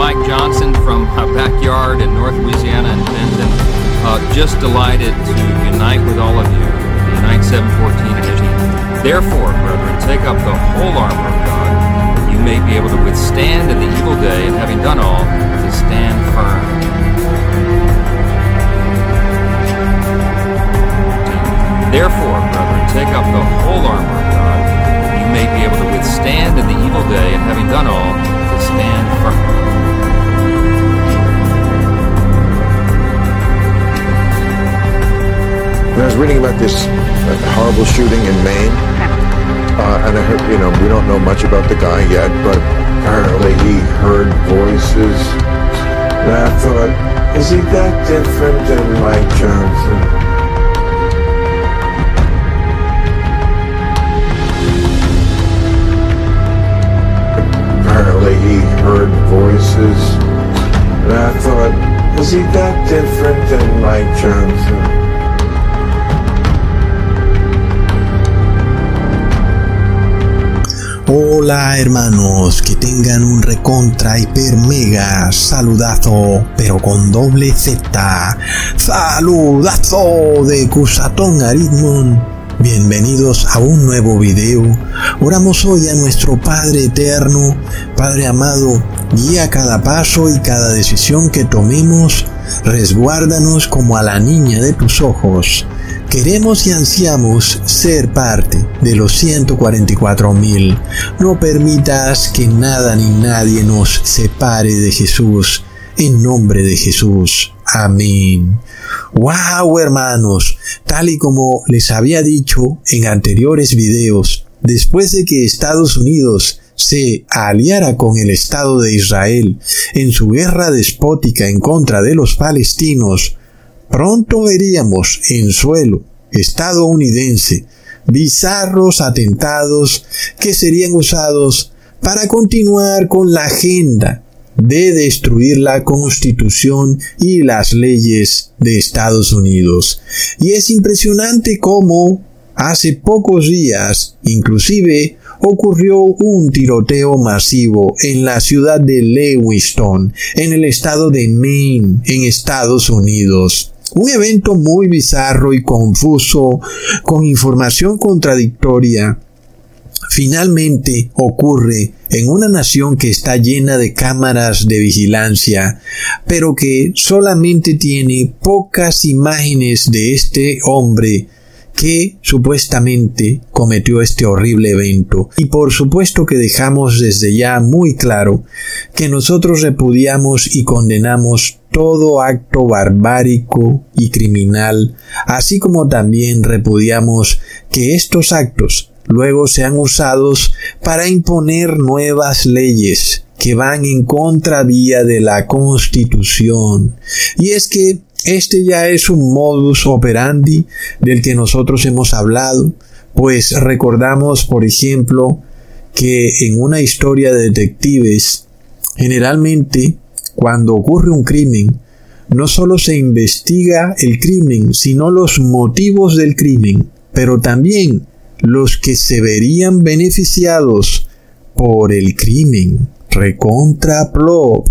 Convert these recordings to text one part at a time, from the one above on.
Mike Johnson from my backyard in North Louisiana and Benton. Uh, just delighted to unite with all of you, the Unite 714 initiative. Therefore, brethren, take up the whole armor of God, that you may be able to withstand in the evil day, and having done all, to stand firm. Therefore, brethren, take up the whole armor of God, that you may be able to withstand in the evil day, and having done all, to stand firm. I was reading about this uh, horrible shooting in Maine, uh, and I heard, you know, we don't know much about the guy yet, but apparently he heard voices. And I thought, is he that different than Mike Johnson? Apparently he heard voices. And I thought, is he that different than Mike Johnson? Hola hermanos, que tengan un recontra hiper mega saludazo, pero con doble Z. Saludazo de Cusatón Aritmon. Bienvenidos a un nuevo video. Oramos hoy a nuestro Padre Eterno, Padre amado, guía cada paso y cada decisión que tomemos, resguárdanos como a la niña de tus ojos. Queremos y ansiamos ser parte de los 144 mil. No permitas que nada ni nadie nos separe de Jesús. En nombre de Jesús. Amén. Wow, hermanos, tal y como les había dicho en anteriores videos, después de que Estados Unidos se aliara con el Estado de Israel en su guerra despótica en contra de los palestinos, pronto veríamos en suelo estadounidense bizarros atentados que serían usados para continuar con la agenda de destruir la constitución y las leyes de Estados Unidos. Y es impresionante cómo hace pocos días inclusive ocurrió un tiroteo masivo en la ciudad de Lewiston, en el estado de Maine, en Estados Unidos. Un evento muy bizarro y confuso, con información contradictoria, finalmente ocurre en una nación que está llena de cámaras de vigilancia, pero que solamente tiene pocas imágenes de este hombre que supuestamente cometió este horrible evento. Y por supuesto que dejamos desde ya muy claro que nosotros repudiamos y condenamos todo acto barbárico y criminal, así como también repudiamos que estos actos luego sean usados para imponer nuevas leyes que van en contravía de la Constitución. Y es que este ya es un modus operandi del que nosotros hemos hablado, pues recordamos, por ejemplo, que en una historia de detectives, generalmente cuando ocurre un crimen, no solo se investiga el crimen, sino los motivos del crimen, pero también los que se verían beneficiados por el crimen. Recontra plop.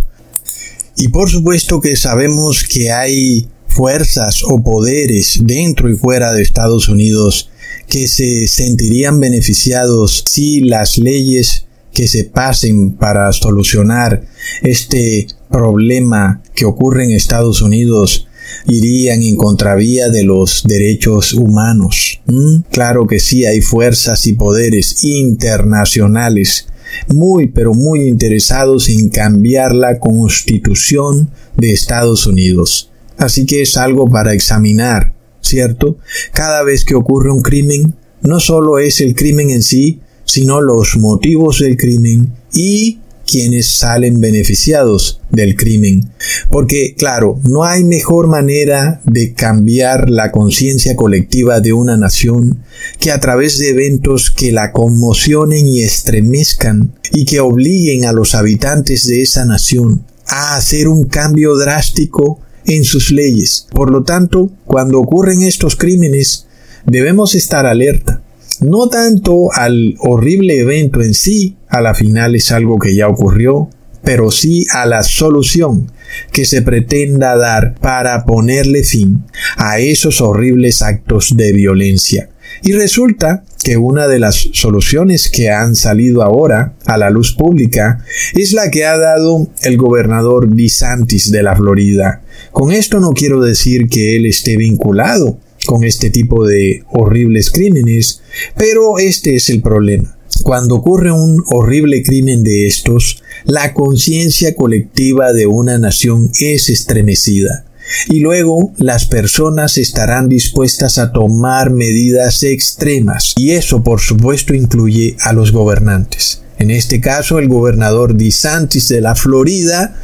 Y por supuesto que sabemos que hay fuerzas o poderes dentro y fuera de Estados Unidos que se sentirían beneficiados si las leyes que se pasen para solucionar este problema que ocurre en Estados Unidos irían en contravía de los derechos humanos. ¿Mm? Claro que sí, hay fuerzas y poderes internacionales muy pero muy interesados en cambiar la constitución de Estados Unidos. Así que es algo para examinar, ¿cierto? Cada vez que ocurre un crimen, no solo es el crimen en sí, sino los motivos del crimen y quienes salen beneficiados del crimen. Porque, claro, no hay mejor manera de cambiar la conciencia colectiva de una nación que a través de eventos que la conmocionen y estremezcan y que obliguen a los habitantes de esa nación a hacer un cambio drástico en sus leyes. Por lo tanto, cuando ocurren estos crímenes, debemos estar alerta no tanto al horrible evento en sí, a la final es algo que ya ocurrió, pero sí a la solución que se pretenda dar para ponerle fin a esos horribles actos de violencia. Y resulta que una de las soluciones que han salido ahora a la luz pública es la que ha dado el gobernador DeSantis de la Florida. Con esto no quiero decir que él esté vinculado con este tipo de horribles crímenes, pero este es el problema. Cuando ocurre un horrible crimen de estos, la conciencia colectiva de una nación es estremecida y luego las personas estarán dispuestas a tomar medidas extremas y eso por supuesto incluye a los gobernantes. En este caso, el gobernador DeSantis de la Florida,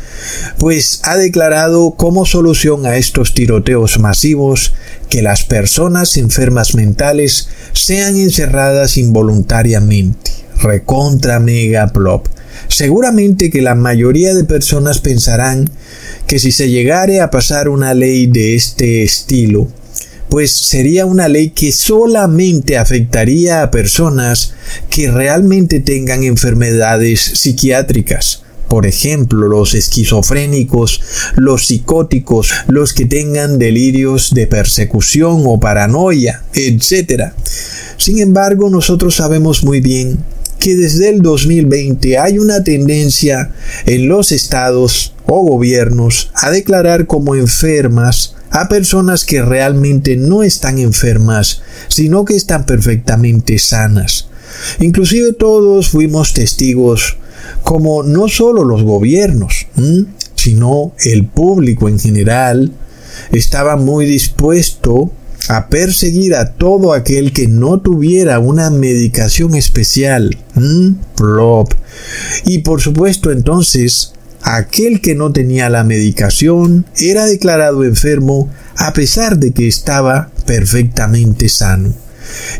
pues ha declarado como solución a estos tiroteos masivos que las personas enfermas mentales sean encerradas involuntariamente. Recontra mega plop. Seguramente que la mayoría de personas pensarán que si se llegare a pasar una ley de este estilo, pues sería una ley que solamente afectaría a personas que realmente tengan enfermedades psiquiátricas. Por ejemplo, los esquizofrénicos, los psicóticos, los que tengan delirios de persecución o paranoia, etc. Sin embargo, nosotros sabemos muy bien que desde el 2020 hay una tendencia en los estados o gobiernos a declarar como enfermas a personas que realmente no están enfermas, sino que están perfectamente sanas. Inclusive todos fuimos testigos como no solo los gobiernos, sino el público en general estaba muy dispuesto a perseguir a todo aquel que no tuviera una medicación especial. Plop. Y por supuesto entonces, aquel que no tenía la medicación era declarado enfermo a pesar de que estaba perfectamente sano.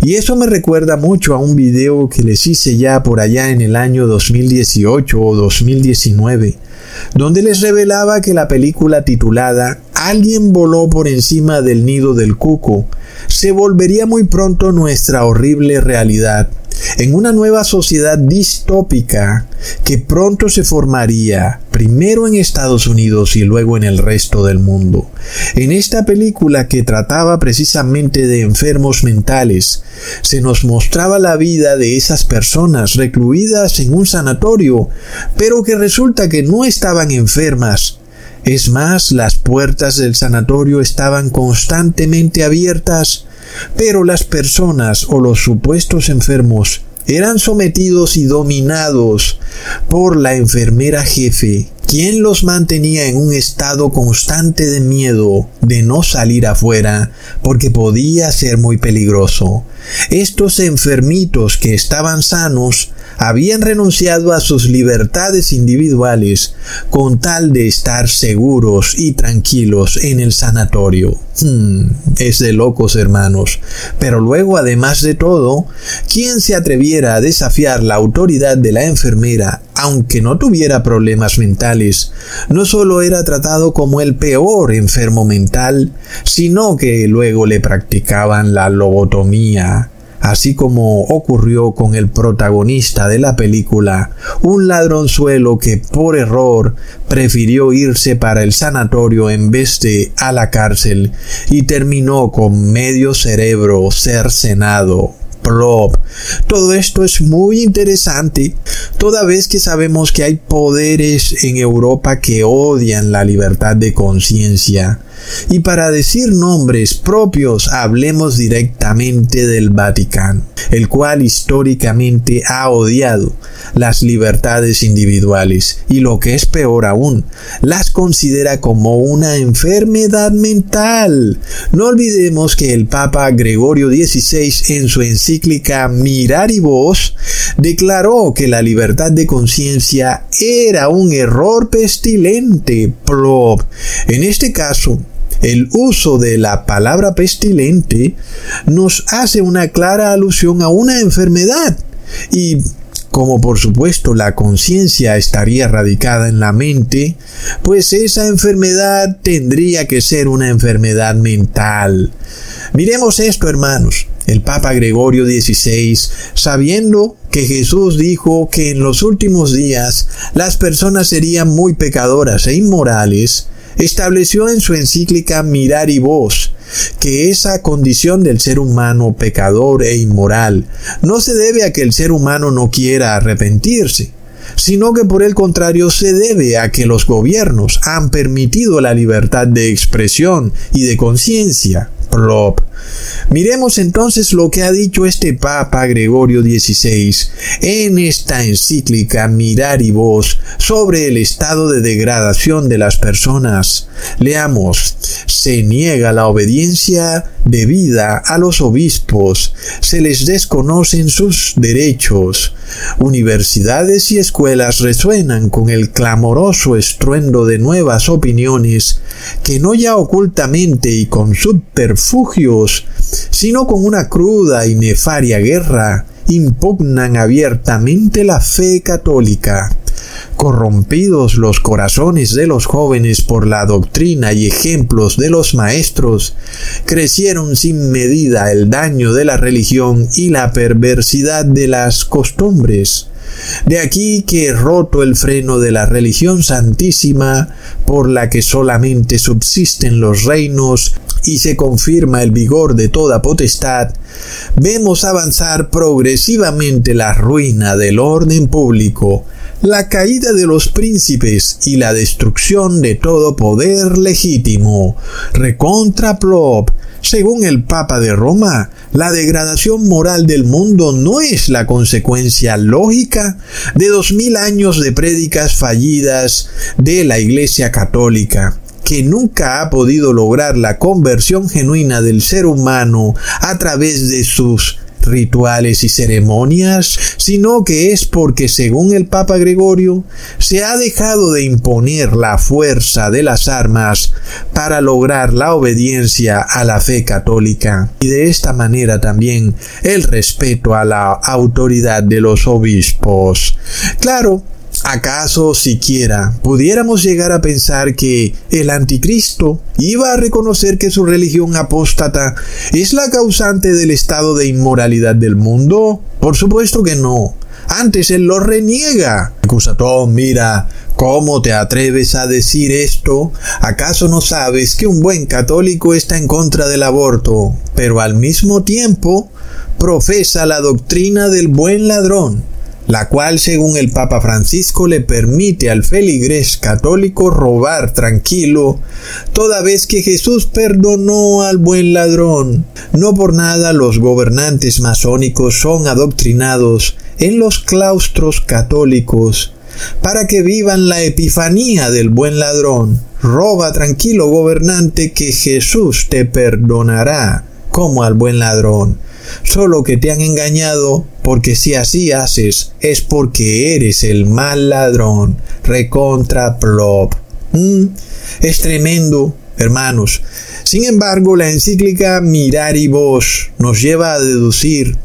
Y eso me recuerda mucho a un video que les hice ya por allá en el año 2018 o 2019, donde les revelaba que la película titulada Alguien voló por encima del nido del cuco se volvería muy pronto nuestra horrible realidad en una nueva sociedad distópica que pronto se formaría primero en Estados Unidos y luego en el resto del mundo. En esta película que trataba precisamente de enfermos mentales, se nos mostraba la vida de esas personas recluidas en un sanatorio, pero que resulta que no estaban enfermas, es más, las puertas del sanatorio estaban constantemente abiertas, pero las personas o los supuestos enfermos eran sometidos y dominados por la enfermera jefe, quien los mantenía en un estado constante de miedo de no salir afuera porque podía ser muy peligroso. Estos enfermitos que estaban sanos habían renunciado a sus libertades individuales con tal de estar seguros y tranquilos en el sanatorio. Hmm, es de locos, hermanos. Pero luego, además de todo, quien se atreviera a desafiar la autoridad de la enfermera, aunque no tuviera problemas mentales, no solo era tratado como el peor enfermo mental, sino que luego le practicaban la lobotomía, así como ocurrió con el protagonista de la película, un ladronzuelo que por error prefirió irse para el sanatorio en vez de a la cárcel y terminó con medio cerebro cercenado. Todo esto es muy interesante, toda vez que sabemos que hay poderes en Europa que odian la libertad de conciencia y para decir nombres propios hablemos directamente del Vaticano, el cual históricamente ha odiado las libertades individuales y lo que es peor aún, las considera como una enfermedad mental. No olvidemos que el Papa Gregorio XVI en su encíclica Miraribus declaró que la libertad de conciencia era un error pestilente. En este caso, el uso de la palabra pestilente nos hace una clara alusión a una enfermedad y como por supuesto la conciencia estaría radicada en la mente, pues esa enfermedad tendría que ser una enfermedad mental. Miremos esto, hermanos. El Papa Gregorio XVI, sabiendo que Jesús dijo que en los últimos días las personas serían muy pecadoras e inmorales, estableció en su encíclica Mirar y Voz que esa condición del ser humano pecador e inmoral no se debe a que el ser humano no quiera arrepentirse, sino que por el contrario se debe a que los gobiernos han permitido la libertad de expresión y de conciencia. Miremos entonces lo que ha dicho este Papa Gregorio XVI en esta encíclica Mirar y Voz sobre el estado de degradación de las personas. Leamos, se niega la obediencia debida a los obispos, se les desconocen sus derechos. Universidades y escuelas resuenan con el clamoroso estruendo de nuevas opiniones que no ya ocultamente y con subterfugios, sino con una cruda y nefaria guerra, impugnan abiertamente la fe católica. Corrompidos los corazones de los jóvenes por la doctrina y ejemplos de los maestros, crecieron sin medida el daño de la religión y la perversidad de las costumbres. De aquí que roto el freno de la religión santísima, por la que solamente subsisten los reinos y se confirma el vigor de toda potestad, vemos avanzar progresivamente la ruina del orden público, la caída de los príncipes y la destrucción de todo poder legítimo. Recontra Plop, según el Papa de Roma, la degradación moral del mundo no es la consecuencia lógica de dos mil años de prédicas fallidas de la Iglesia Católica que nunca ha podido lograr la conversión genuina del ser humano a través de sus rituales y ceremonias, sino que es porque, según el Papa Gregorio, se ha dejado de imponer la fuerza de las armas para lograr la obediencia a la fe católica y de esta manera también el respeto a la autoridad de los obispos. Claro, ¿Acaso siquiera pudiéramos llegar a pensar que el anticristo iba a reconocer que su religión apóstata es la causante del estado de inmoralidad del mundo? Por supuesto que no. Antes él lo reniega. Acusatón, mira, ¿cómo te atreves a decir esto? ¿Acaso no sabes que un buen católico está en contra del aborto, pero al mismo tiempo profesa la doctrina del buen ladrón? La cual según el Papa Francisco le permite al feligrés católico robar tranquilo, toda vez que Jesús perdonó al buen ladrón. No por nada los gobernantes masónicos son adoctrinados en los claustros católicos para que vivan la epifanía del buen ladrón. Roba tranquilo gobernante que Jesús te perdonará como al buen ladrón solo que te han engañado, porque si así haces es porque eres el mal ladrón, recontra plop. Mm, es tremendo, hermanos. Sin embargo, la encíclica Mirar y Vos nos lleva a deducir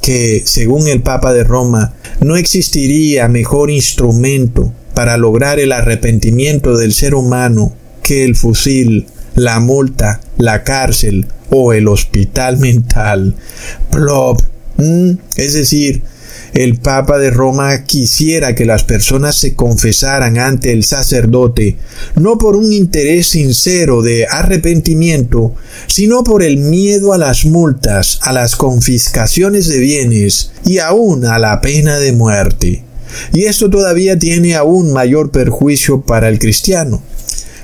que, según el Papa de Roma, no existiría mejor instrumento para lograr el arrepentimiento del ser humano que el fusil, la multa, la cárcel o el hospital mental. Plop. Mm, es decir, el Papa de Roma quisiera que las personas se confesaran ante el sacerdote, no por un interés sincero de arrepentimiento, sino por el miedo a las multas, a las confiscaciones de bienes y aún a la pena de muerte. Y esto todavía tiene aún mayor perjuicio para el cristiano,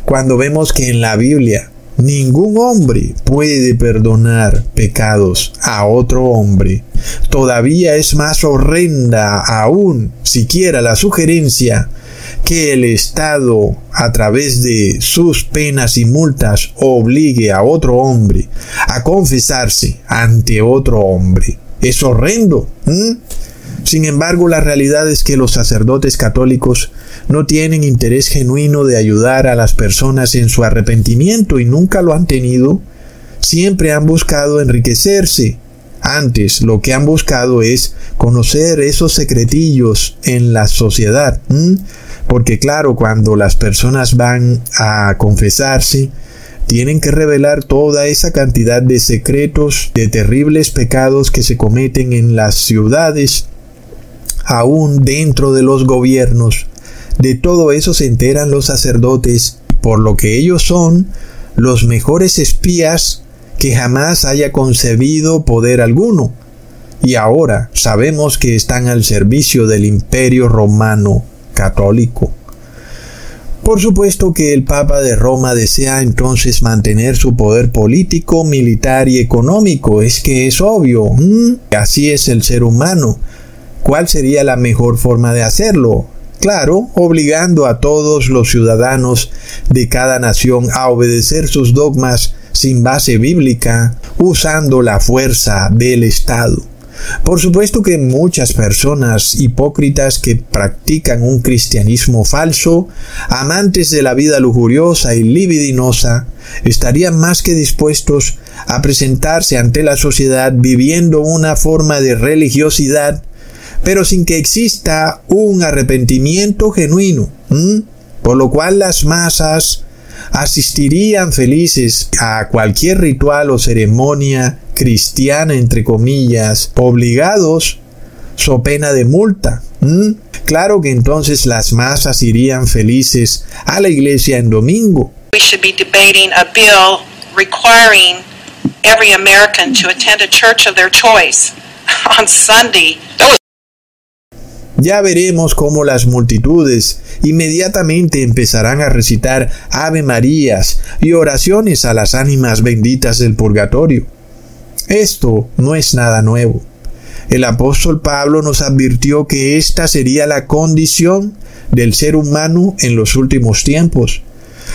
cuando vemos que en la Biblia Ningún hombre puede perdonar pecados a otro hombre. Todavía es más horrenda aún siquiera la sugerencia que el Estado, a través de sus penas y multas, obligue a otro hombre a confesarse ante otro hombre. Es horrendo. Sin embargo, la realidad es que los sacerdotes católicos no tienen interés genuino de ayudar a las personas en su arrepentimiento y nunca lo han tenido. Siempre han buscado enriquecerse. Antes lo que han buscado es conocer esos secretillos en la sociedad. Porque claro, cuando las personas van a confesarse, tienen que revelar toda esa cantidad de secretos, de terribles pecados que se cometen en las ciudades aún dentro de los gobiernos. De todo eso se enteran los sacerdotes, por lo que ellos son los mejores espías que jamás haya concebido poder alguno. Y ahora sabemos que están al servicio del imperio romano católico. Por supuesto que el Papa de Roma desea entonces mantener su poder político, militar y económico. Es que es obvio. Así es el ser humano. ¿Cuál sería la mejor forma de hacerlo? Claro, obligando a todos los ciudadanos de cada nación a obedecer sus dogmas sin base bíblica, usando la fuerza del Estado. Por supuesto que muchas personas hipócritas que practican un cristianismo falso, amantes de la vida lujuriosa y libidinosa, estarían más que dispuestos a presentarse ante la sociedad viviendo una forma de religiosidad, pero sin que exista un arrepentimiento genuino, por lo cual las masas asistirían felices a cualquier ritual o ceremonia cristiana, entre comillas, obligados, so pena de multa. Claro que entonces las masas irían felices a la iglesia en domingo. Ya veremos cómo las multitudes inmediatamente empezarán a recitar Ave Marías y oraciones a las ánimas benditas del purgatorio. Esto no es nada nuevo. El apóstol Pablo nos advirtió que esta sería la condición del ser humano en los últimos tiempos.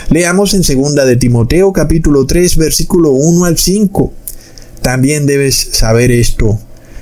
Leamos en segunda de Timoteo capítulo 3 versículo 1 al 5. También debes saber esto,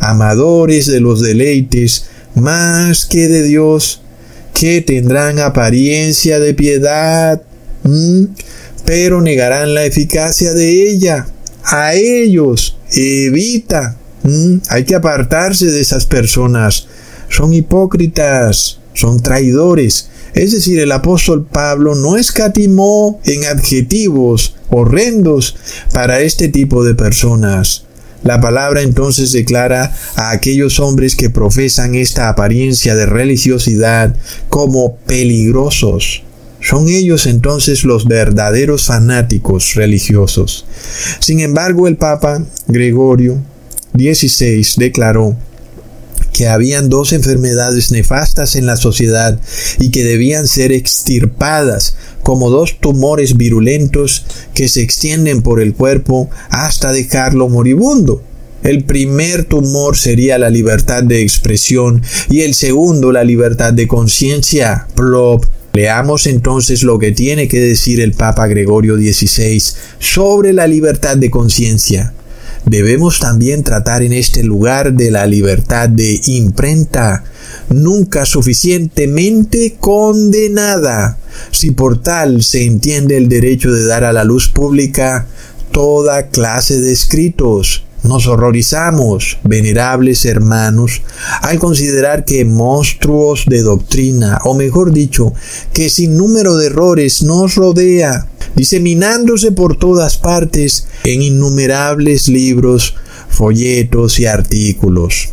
amadores de los deleites más que de Dios, que tendrán apariencia de piedad, pero negarán la eficacia de ella. A ellos evita hay que apartarse de esas personas. Son hipócritas, son traidores. Es decir, el apóstol Pablo no escatimó en adjetivos horrendos para este tipo de personas. La palabra entonces declara a aquellos hombres que profesan esta apariencia de religiosidad como peligrosos. Son ellos entonces los verdaderos fanáticos religiosos. Sin embargo, el Papa Gregorio 16 declaró que habían dos enfermedades nefastas en la sociedad y que debían ser extirpadas como dos tumores virulentos que se extienden por el cuerpo hasta dejarlo moribundo. El primer tumor sería la libertad de expresión y el segundo la libertad de conciencia. Plop. Leamos entonces lo que tiene que decir el Papa Gregorio XVI sobre la libertad de conciencia. Debemos también tratar en este lugar de la libertad de imprenta, nunca suficientemente condenada, si por tal se entiende el derecho de dar a la luz pública toda clase de escritos, nos horrorizamos, venerables hermanos, al considerar que monstruos de doctrina, o mejor dicho, que sin número de errores nos rodea, diseminándose por todas partes en innumerables libros, folletos y artículos.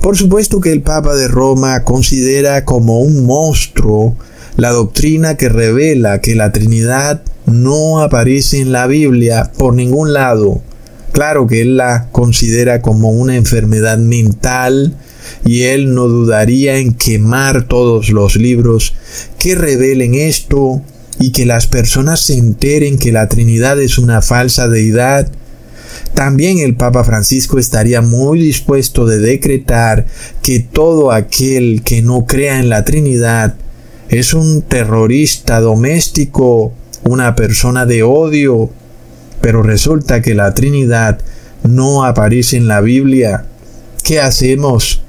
Por supuesto que el Papa de Roma considera como un monstruo la doctrina que revela que la Trinidad no aparece en la Biblia por ningún lado, Claro que él la considera como una enfermedad mental y él no dudaría en quemar todos los libros que revelen esto y que las personas se enteren que la Trinidad es una falsa deidad. También el Papa Francisco estaría muy dispuesto de decretar que todo aquel que no crea en la Trinidad es un terrorista doméstico, una persona de odio, pero resulta que la Trinidad no aparece en la Biblia. ¿Qué hacemos?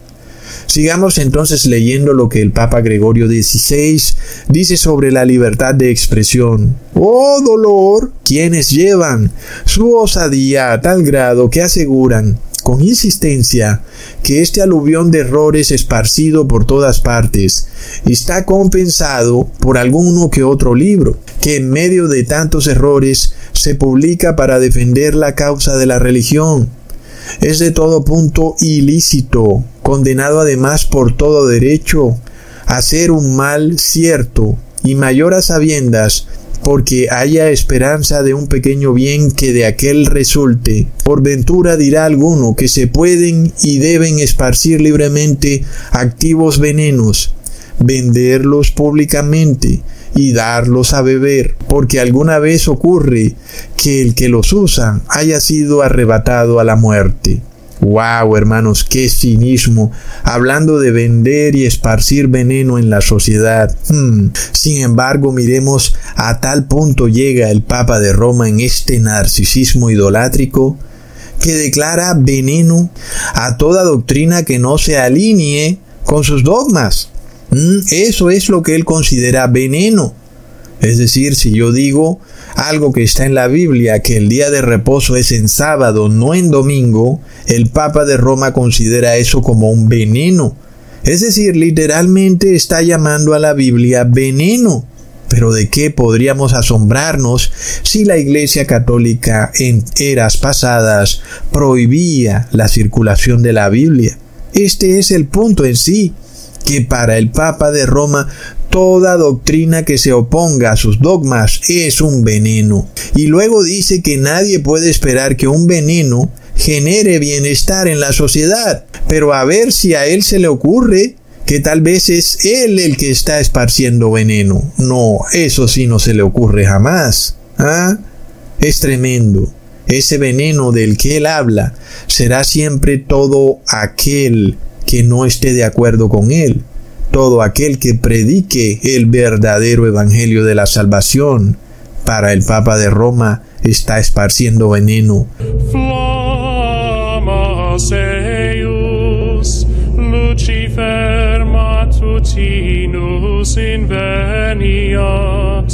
Sigamos entonces leyendo lo que el Papa Gregorio XVI dice sobre la libertad de expresión. Oh dolor, quienes llevan su osadía a tal grado que aseguran con insistencia que este aluvión de errores esparcido por todas partes está compensado por alguno que otro libro, que en medio de tantos errores se publica para defender la causa de la religión. Es de todo punto ilícito, condenado además por todo derecho a ser un mal cierto y mayor a sabiendas porque haya esperanza de un pequeño bien que de aquel resulte. Por ventura dirá alguno que se pueden y deben esparcir libremente activos venenos, venderlos públicamente y darlos a beber, porque alguna vez ocurre que el que los usa haya sido arrebatado a la muerte. Wow, hermanos, qué cinismo, hablando de vender y esparcir veneno en la sociedad. Hmm. Sin embargo, miremos a tal punto llega el Papa de Roma en este narcisismo idolátrico que declara veneno a toda doctrina que no se alinee con sus dogmas. Hmm. Eso es lo que él considera veneno. Es decir, si yo digo algo que está en la Biblia, que el día de reposo es en sábado, no en domingo, el Papa de Roma considera eso como un veneno. Es decir, literalmente está llamando a la Biblia veneno. Pero ¿de qué podríamos asombrarnos si la Iglesia Católica en eras pasadas prohibía la circulación de la Biblia? Este es el punto en sí, que para el Papa de Roma Toda doctrina que se oponga a sus dogmas es un veneno. Y luego dice que nadie puede esperar que un veneno genere bienestar en la sociedad. Pero a ver si a él se le ocurre que tal vez es él el que está esparciendo veneno. No, eso sí no se le ocurre jamás. ¿Ah? Es tremendo. Ese veneno del que él habla será siempre todo aquel que no esté de acuerdo con él todo aquel que predique el verdadero evangelio de la salvación. Para el Papa de Roma está esparciendo veneno.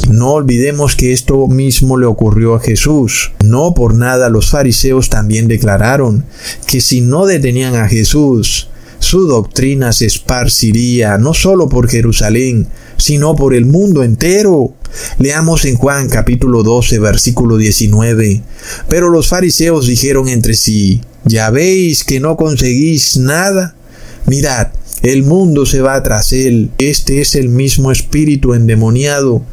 No olvidemos que esto mismo le ocurrió a Jesús. No por nada los fariseos también declararon que si no detenían a Jesús, su doctrina se esparciría no solo por Jerusalén, sino por el mundo entero. Leamos en Juan capítulo 12, versículo 19. Pero los fariseos dijeron entre sí, ¿ya veis que no conseguís nada? Mirad, el mundo se va tras él. Este es el mismo espíritu endemoniado.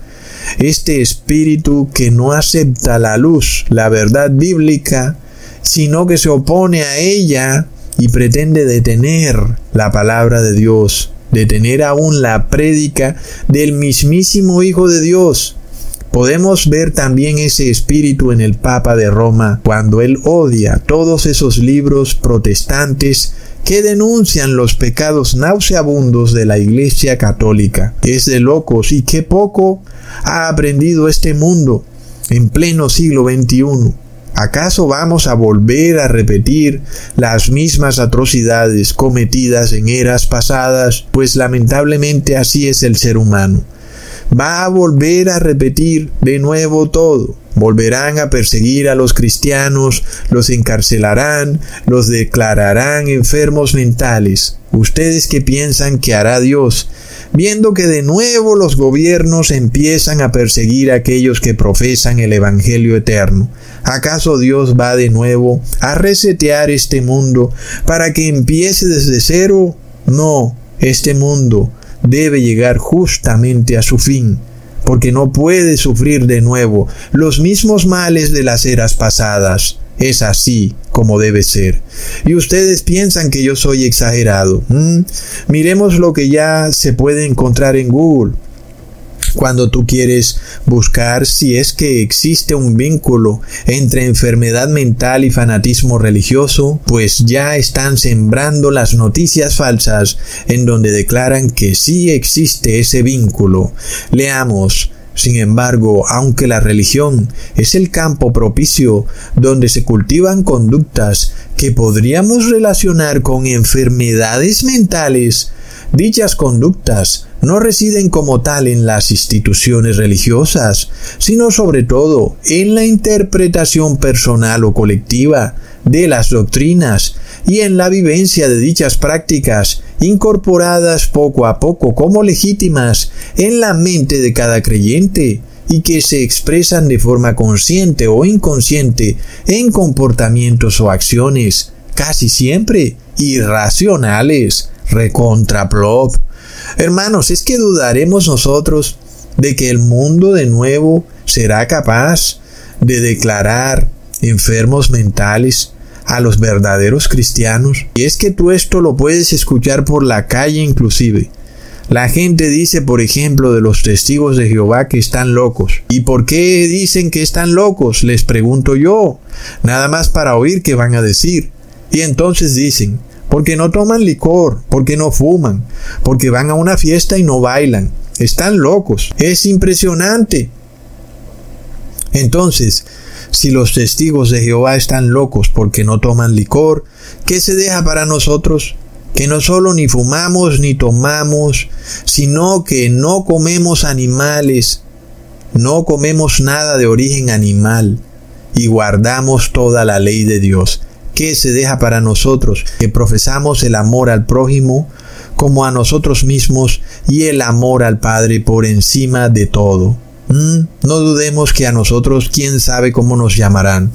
Este espíritu que no acepta la luz, la verdad bíblica, sino que se opone a ella y pretende detener la palabra de Dios, detener aún la prédica del mismísimo Hijo de Dios. Podemos ver también ese espíritu en el Papa de Roma cuando él odia todos esos libros protestantes que denuncian los pecados nauseabundos de la Iglesia Católica. Es de locos y qué poco ha aprendido este mundo en pleno siglo XXI. ¿Acaso vamos a volver a repetir las mismas atrocidades cometidas en eras pasadas? Pues lamentablemente así es el ser humano. Va a volver a repetir de nuevo todo. Volverán a perseguir a los cristianos, los encarcelarán, los declararán enfermos mentales. ¿Ustedes qué piensan que hará Dios? Viendo que de nuevo los gobiernos empiezan a perseguir a aquellos que profesan el Evangelio eterno. ¿Acaso Dios va de nuevo a resetear este mundo para que empiece desde cero? No, este mundo debe llegar justamente a su fin, porque no puede sufrir de nuevo los mismos males de las eras pasadas. Es así como debe ser. Y ustedes piensan que yo soy exagerado. Miremos lo que ya se puede encontrar en Google cuando tú quieres buscar si es que existe un vínculo entre enfermedad mental y fanatismo religioso, pues ya están sembrando las noticias falsas en donde declaran que sí existe ese vínculo. Leamos Sin embargo, aunque la religión es el campo propicio donde se cultivan conductas que podríamos relacionar con enfermedades mentales, dichas conductas no residen como tal en las instituciones religiosas, sino sobre todo en la interpretación personal o colectiva de las doctrinas y en la vivencia de dichas prácticas incorporadas poco a poco como legítimas en la mente de cada creyente y que se expresan de forma consciente o inconsciente en comportamientos o acciones, casi siempre irracionales, recontraplop. Hermanos, es que dudaremos nosotros de que el mundo de nuevo será capaz de declarar enfermos mentales a los verdaderos cristianos. Y es que tú esto lo puedes escuchar por la calle inclusive. La gente dice, por ejemplo, de los testigos de Jehová que están locos. ¿Y por qué dicen que están locos? Les pregunto yo. Nada más para oír qué van a decir. Y entonces dicen, porque no toman licor, porque no fuman, porque van a una fiesta y no bailan. Están locos. Es impresionante. Entonces, si los testigos de Jehová están locos porque no toman licor, ¿qué se deja para nosotros? Que no solo ni fumamos ni tomamos, sino que no comemos animales, no comemos nada de origen animal y guardamos toda la ley de Dios. ¿Qué se deja para nosotros? Que profesamos el amor al prójimo como a nosotros mismos y el amor al Padre por encima de todo. ¿Mm? No dudemos que a nosotros quién sabe cómo nos llamarán.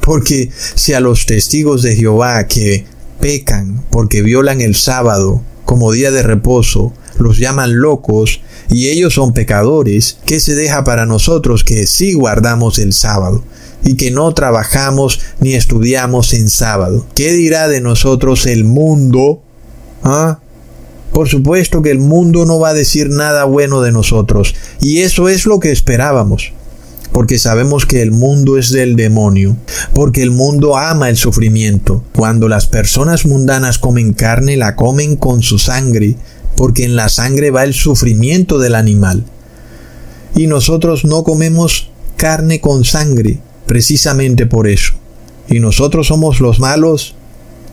Porque si a los testigos de Jehová que pecan porque violan el sábado como día de reposo, los llaman locos y ellos son pecadores, ¿qué se deja para nosotros que sí guardamos el sábado? y que no trabajamos ni estudiamos en sábado. ¿Qué dirá de nosotros el mundo? ¿Ah? Por supuesto que el mundo no va a decir nada bueno de nosotros, y eso es lo que esperábamos, porque sabemos que el mundo es del demonio, porque el mundo ama el sufrimiento. Cuando las personas mundanas comen carne, la comen con su sangre, porque en la sangre va el sufrimiento del animal. Y nosotros no comemos carne con sangre, precisamente por eso. Y nosotros somos los malos.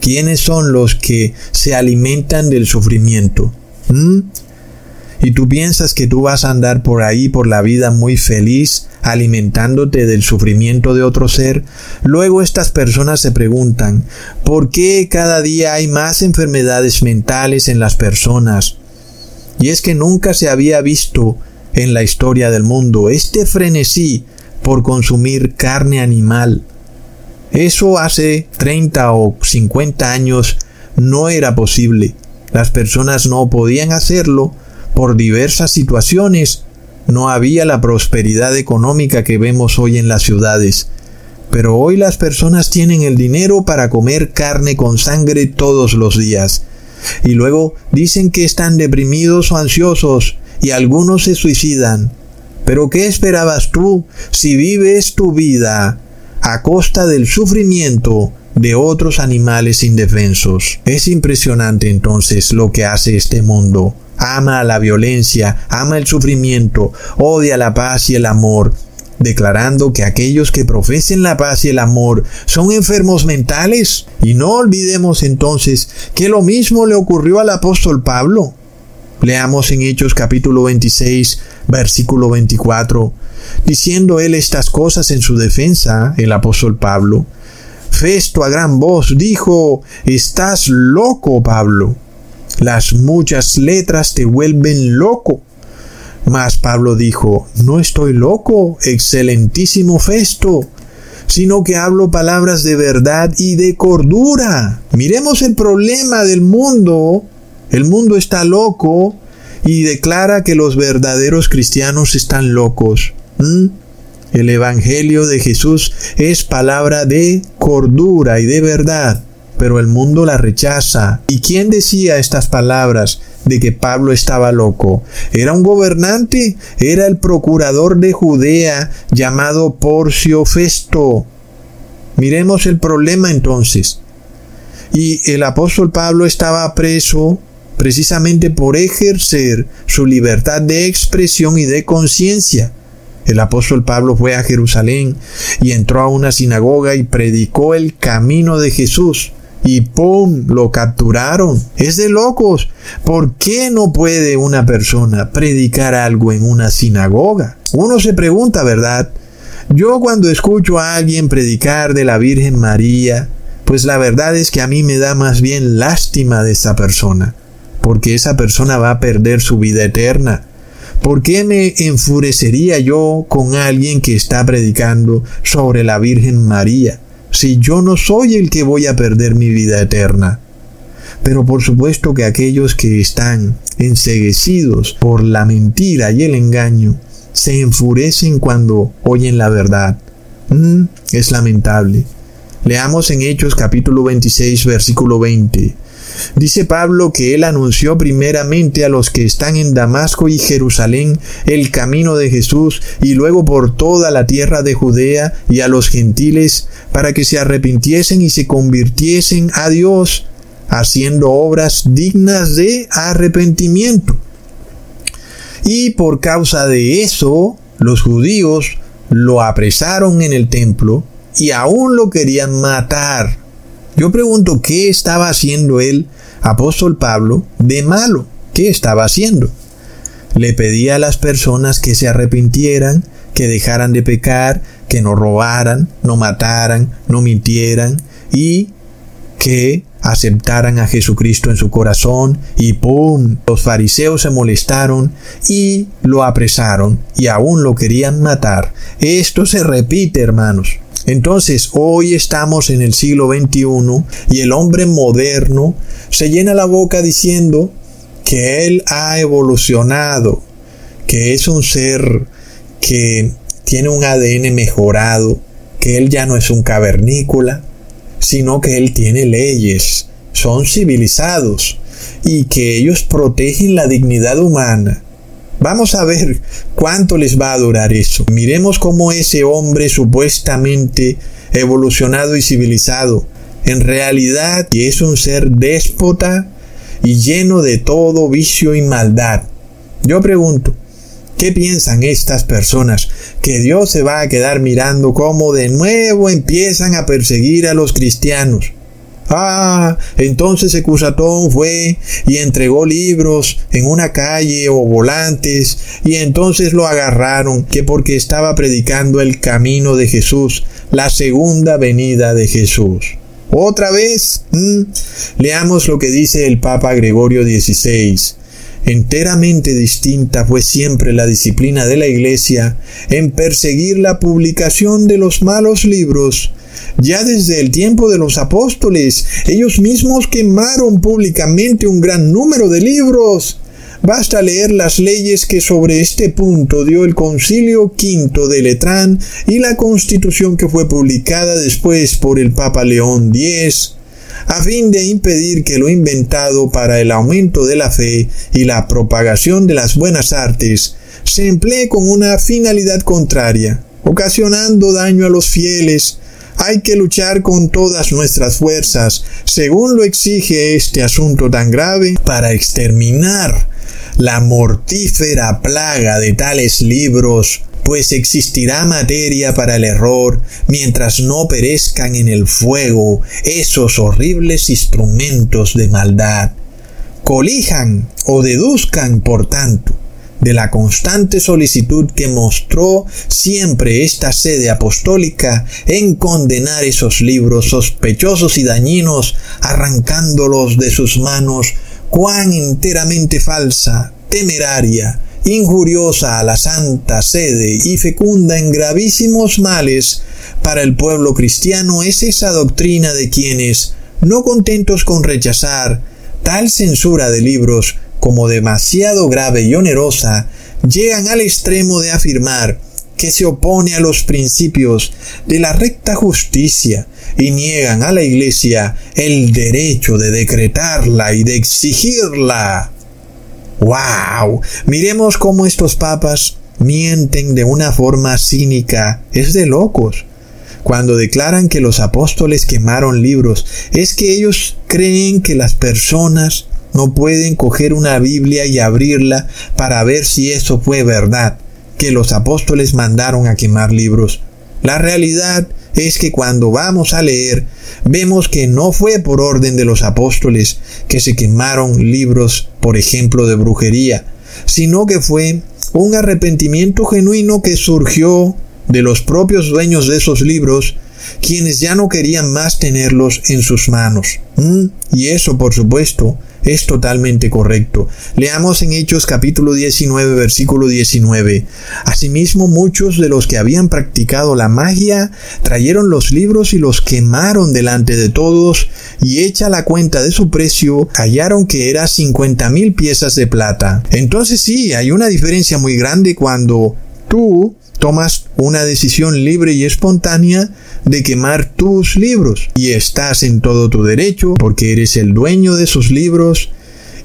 ¿Quiénes son los que se alimentan del sufrimiento? ¿Mm? Y tú piensas que tú vas a andar por ahí por la vida muy feliz, alimentándote del sufrimiento de otro ser. Luego estas personas se preguntan, ¿por qué cada día hay más enfermedades mentales en las personas? Y es que nunca se había visto en la historia del mundo este frenesí por consumir carne animal. Eso hace 30 o 50 años no era posible. Las personas no podían hacerlo por diversas situaciones. No había la prosperidad económica que vemos hoy en las ciudades. Pero hoy las personas tienen el dinero para comer carne con sangre todos los días. Y luego dicen que están deprimidos o ansiosos y algunos se suicidan. Pero ¿qué esperabas tú si vives tu vida a costa del sufrimiento de otros animales indefensos? Es impresionante entonces lo que hace este mundo. Ama la violencia, ama el sufrimiento, odia la paz y el amor, declarando que aquellos que profesen la paz y el amor son enfermos mentales. Y no olvidemos entonces que lo mismo le ocurrió al apóstol Pablo. Leamos en Hechos capítulo 26, versículo 24, diciendo él estas cosas en su defensa, el apóstol Pablo. Festo a gran voz dijo, Estás loco, Pablo. Las muchas letras te vuelven loco. Mas Pablo dijo, No estoy loco, excelentísimo Festo, sino que hablo palabras de verdad y de cordura. Miremos el problema del mundo el mundo está loco y declara que los verdaderos cristianos están locos. ¿Mm? El Evangelio de Jesús es palabra de cordura y de verdad, pero el mundo la rechaza. ¿Y quién decía estas palabras de que Pablo estaba loco? Era un gobernante, era el procurador de Judea llamado Porcio Festo. Miremos el problema entonces. Y el apóstol Pablo estaba preso precisamente por ejercer su libertad de expresión y de conciencia. El apóstol Pablo fue a Jerusalén y entró a una sinagoga y predicó el camino de Jesús. Y ¡pum! lo capturaron. Es de locos. ¿Por qué no puede una persona predicar algo en una sinagoga? Uno se pregunta, ¿verdad? Yo cuando escucho a alguien predicar de la Virgen María, pues la verdad es que a mí me da más bien lástima de esa persona, porque esa persona va a perder su vida eterna. ¿Por qué me enfurecería yo con alguien que está predicando sobre la Virgen María, si yo no soy el que voy a perder mi vida eterna? Pero por supuesto que aquellos que están enseguecidos por la mentira y el engaño, se enfurecen cuando oyen la verdad. Mm, es lamentable. Leamos en Hechos capítulo 26 versículo 20. Dice Pablo que él anunció primeramente a los que están en Damasco y Jerusalén el camino de Jesús y luego por toda la tierra de Judea y a los gentiles para que se arrepintiesen y se convirtiesen a Dios, haciendo obras dignas de arrepentimiento. Y por causa de eso, los judíos lo apresaron en el templo y aún lo querían matar. Yo pregunto, ¿qué estaba haciendo el apóstol Pablo de malo? ¿Qué estaba haciendo? Le pedía a las personas que se arrepintieran, que dejaran de pecar, que no robaran, no mataran, no mintieran y que aceptaran a Jesucristo en su corazón y ¡pum! Los fariseos se molestaron y lo apresaron y aún lo querían matar. Esto se repite, hermanos. Entonces, hoy estamos en el siglo XXI y el hombre moderno se llena la boca diciendo que él ha evolucionado, que es un ser que tiene un ADN mejorado, que él ya no es un cavernícola, sino que Él tiene leyes, son civilizados y que ellos protegen la dignidad humana. Vamos a ver cuánto les va a durar eso. Miremos cómo ese hombre supuestamente evolucionado y civilizado, en realidad es un ser déspota y lleno de todo vicio y maldad. Yo pregunto, ¿Qué piensan estas personas? Que Dios se va a quedar mirando cómo de nuevo empiezan a perseguir a los cristianos. Ah, entonces Ecusatón fue y entregó libros en una calle o volantes y entonces lo agarraron que porque estaba predicando el camino de Jesús, la segunda venida de Jesús. Otra vez, leamos lo que dice el Papa Gregorio XVI. Enteramente distinta fue siempre la disciplina de la Iglesia en perseguir la publicación de los malos libros. Ya desde el tiempo de los apóstoles, ellos mismos quemaron públicamente un gran número de libros. Basta leer las leyes que sobre este punto dio el Concilio V de Letrán y la constitución que fue publicada después por el Papa León X a fin de impedir que lo inventado para el aumento de la fe y la propagación de las buenas artes se emplee con una finalidad contraria, ocasionando daño a los fieles. Hay que luchar con todas nuestras fuerzas, según lo exige este asunto tan grave, para exterminar la mortífera plaga de tales libros pues existirá materia para el error mientras no perezcan en el fuego esos horribles instrumentos de maldad. Colijan o deduzcan, por tanto, de la constante solicitud que mostró siempre esta sede apostólica en condenar esos libros sospechosos y dañinos, arrancándolos de sus manos, cuán enteramente falsa, temeraria, injuriosa a la santa sede y fecunda en gravísimos males para el pueblo cristiano es esa doctrina de quienes, no contentos con rechazar tal censura de libros como demasiado grave y onerosa, llegan al extremo de afirmar que se opone a los principios de la recta justicia y niegan a la Iglesia el derecho de decretarla y de exigirla. ¡Wow! Miremos cómo estos papas mienten de una forma cínica. Es de locos. Cuando declaran que los apóstoles quemaron libros, es que ellos creen que las personas no pueden coger una Biblia y abrirla para ver si eso fue verdad, que los apóstoles mandaron a quemar libros. La realidad es que cuando vamos a leer, vemos que no fue por orden de los apóstoles que se quemaron libros, por ejemplo, de brujería, sino que fue un arrepentimiento genuino que surgió de los propios dueños de esos libros, quienes ya no querían más tenerlos en sus manos. ¿Mm? Y eso, por supuesto, es totalmente correcto. Leamos en Hechos capítulo 19 versículo 19. Asimismo muchos de los que habían practicado la magia trajeron los libros y los quemaron delante de todos y hecha la cuenta de su precio hallaron que era cincuenta mil piezas de plata. Entonces sí, hay una diferencia muy grande cuando tú tomas una decisión libre y espontánea de quemar tus libros y estás en todo tu derecho porque eres el dueño de esos libros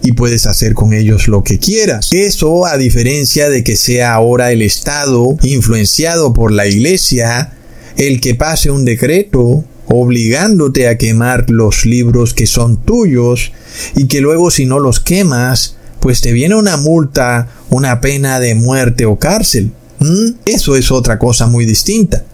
y puedes hacer con ellos lo que quieras. Eso a diferencia de que sea ahora el Estado, influenciado por la Iglesia, el que pase un decreto obligándote a quemar los libros que son tuyos y que luego si no los quemas, pues te viene una multa, una pena de muerte o cárcel. ¿Mm? Eso es otra cosa muy distinta.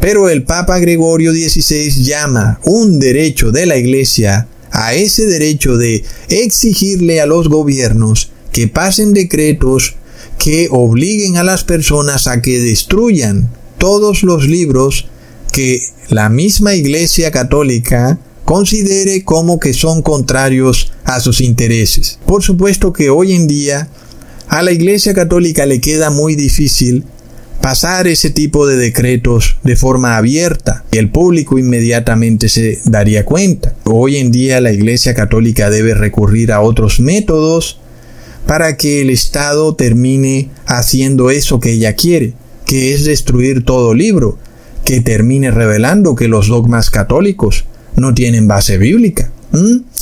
Pero el Papa Gregorio XVI llama un derecho de la Iglesia a ese derecho de exigirle a los gobiernos que pasen decretos que obliguen a las personas a que destruyan todos los libros que la misma Iglesia Católica considere como que son contrarios a sus intereses. Por supuesto que hoy en día a la Iglesia Católica le queda muy difícil pasar ese tipo de decretos de forma abierta y el público inmediatamente se daría cuenta. Hoy en día la Iglesia Católica debe recurrir a otros métodos para que el Estado termine haciendo eso que ella quiere, que es destruir todo libro, que termine revelando que los dogmas católicos no tienen base bíblica.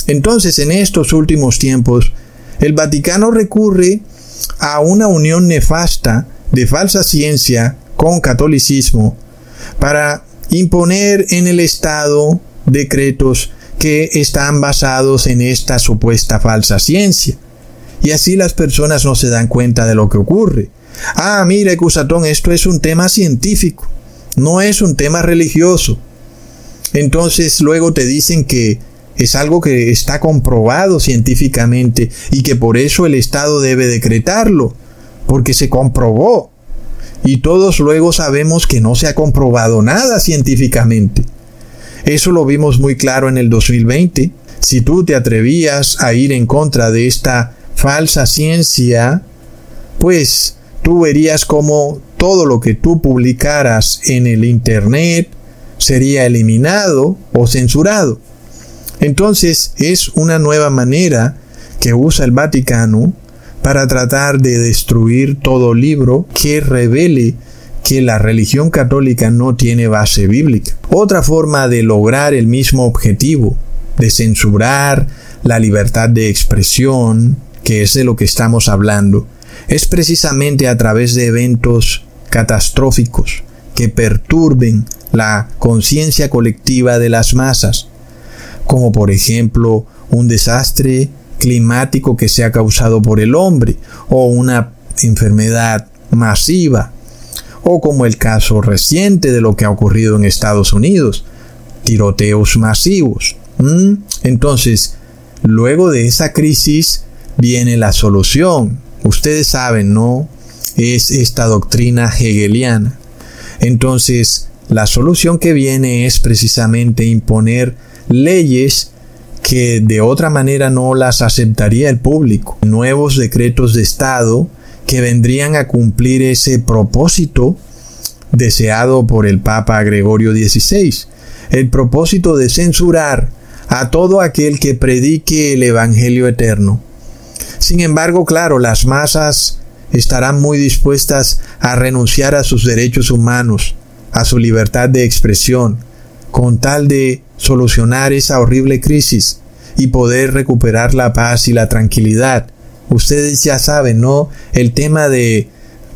Entonces, en estos últimos tiempos, el Vaticano recurre a una unión nefasta de falsa ciencia con catolicismo para imponer en el Estado decretos que están basados en esta supuesta falsa ciencia. Y así las personas no se dan cuenta de lo que ocurre. Ah, mira, Cusatón, esto es un tema científico, no es un tema religioso. Entonces luego te dicen que es algo que está comprobado científicamente y que por eso el Estado debe decretarlo, porque se comprobó. Y todos luego sabemos que no se ha comprobado nada científicamente. Eso lo vimos muy claro en el 2020. Si tú te atrevías a ir en contra de esta falsa ciencia, pues tú verías como todo lo que tú publicaras en el Internet sería eliminado o censurado. Entonces es una nueva manera que usa el Vaticano para tratar de destruir todo libro que revele que la religión católica no tiene base bíblica. Otra forma de lograr el mismo objetivo, de censurar la libertad de expresión, que es de lo que estamos hablando, es precisamente a través de eventos catastróficos que perturben la conciencia colectiva de las masas, como por ejemplo un desastre climático que sea causado por el hombre o una enfermedad masiva o como el caso reciente de lo que ha ocurrido en Estados Unidos, tiroteos masivos. Entonces, luego de esa crisis viene la solución. Ustedes saben, ¿no? Es esta doctrina hegeliana. Entonces, la solución que viene es precisamente imponer leyes que de otra manera no las aceptaría el público. Nuevos decretos de Estado que vendrían a cumplir ese propósito deseado por el Papa Gregorio XVI, el propósito de censurar a todo aquel que predique el Evangelio eterno. Sin embargo, claro, las masas estarán muy dispuestas a renunciar a sus derechos humanos, a su libertad de expresión, con tal de solucionar esa horrible crisis y poder recuperar la paz y la tranquilidad. Ustedes ya saben, ¿no? El tema de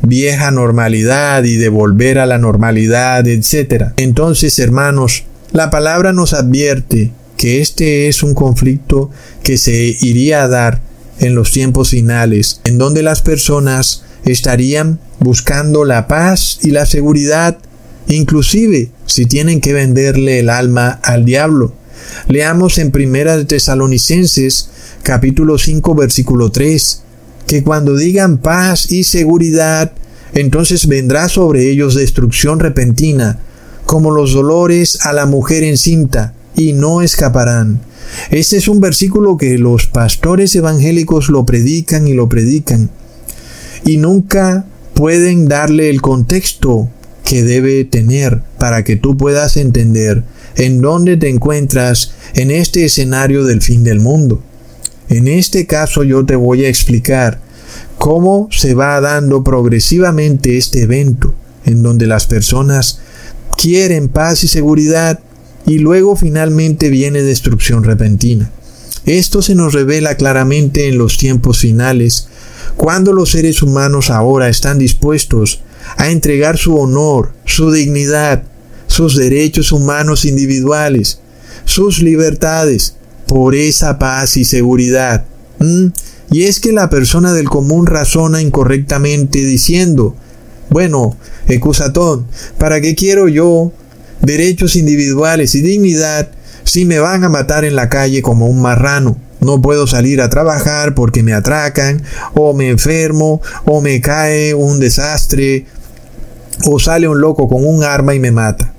vieja normalidad y de volver a la normalidad, etc. Entonces, hermanos, la palabra nos advierte que este es un conflicto que se iría a dar en los tiempos finales, en donde las personas estarían buscando la paz y la seguridad, inclusive si tienen que venderle el alma al diablo. Leamos en Primera de Tesalonicenses capítulo 5 versículo 3, que cuando digan paz y seguridad, entonces vendrá sobre ellos destrucción repentina, como los dolores a la mujer encinta, y no escaparán. Este es un versículo que los pastores evangélicos lo predican y lo predican, y nunca pueden darle el contexto que debe tener para que tú puedas entender en dónde te encuentras en este escenario del fin del mundo. En este caso yo te voy a explicar cómo se va dando progresivamente este evento, en donde las personas quieren paz y seguridad y luego finalmente viene destrucción repentina. Esto se nos revela claramente en los tiempos finales, cuando los seres humanos ahora están dispuestos a entregar su honor, su dignidad, sus derechos humanos individuales, sus libertades, por esa paz y seguridad. ¿Mm? Y es que la persona del común razona incorrectamente diciendo, bueno, excusatón, ¿para qué quiero yo derechos individuales y dignidad si me van a matar en la calle como un marrano? No puedo salir a trabajar porque me atracan, o me enfermo, o me cae un desastre, o sale un loco con un arma y me mata.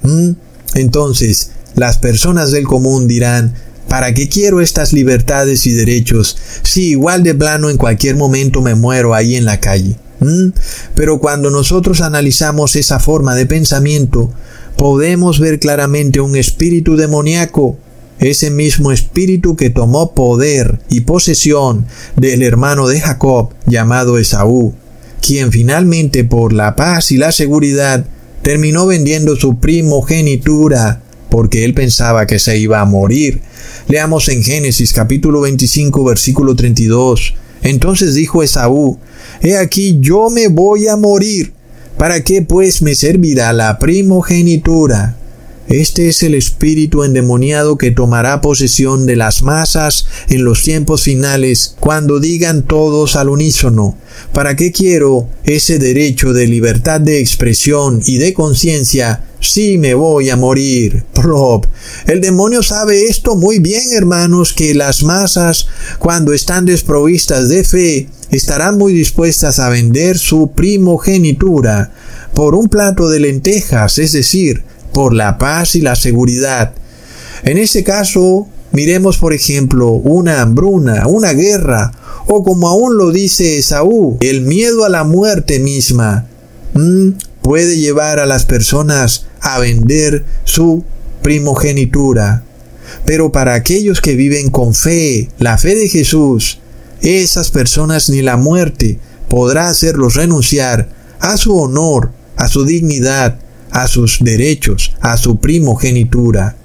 Entonces, las personas del común dirán, ¿Para qué quiero estas libertades y derechos si igual de plano en cualquier momento me muero ahí en la calle? Pero cuando nosotros analizamos esa forma de pensamiento, podemos ver claramente un espíritu demoníaco, ese mismo espíritu que tomó poder y posesión del hermano de Jacob llamado Esaú, quien finalmente por la paz y la seguridad terminó vendiendo su primogenitura porque él pensaba que se iba a morir Leamos en Génesis capítulo 25 versículo 32. Entonces dijo Esaú, He aquí yo me voy a morir. ¿Para qué pues me servirá la primogenitura? Este es el espíritu endemoniado que tomará posesión de las masas en los tiempos finales, cuando digan todos al unísono, ¿para qué quiero ese derecho de libertad de expresión y de conciencia si me voy a morir? Prop. El demonio sabe esto muy bien, hermanos, que las masas, cuando están desprovistas de fe, estarán muy dispuestas a vender su primogenitura por un plato de lentejas, es decir, por la paz y la seguridad. En este caso, miremos por ejemplo una hambruna, una guerra, o como aún lo dice Esaú, el miedo a la muerte misma, mm, puede llevar a las personas a vender su primogenitura. Pero para aquellos que viven con fe, la fe de Jesús, esas personas ni la muerte podrá hacerlos renunciar a su honor, a su dignidad, a sus derechos, a su primogenitura.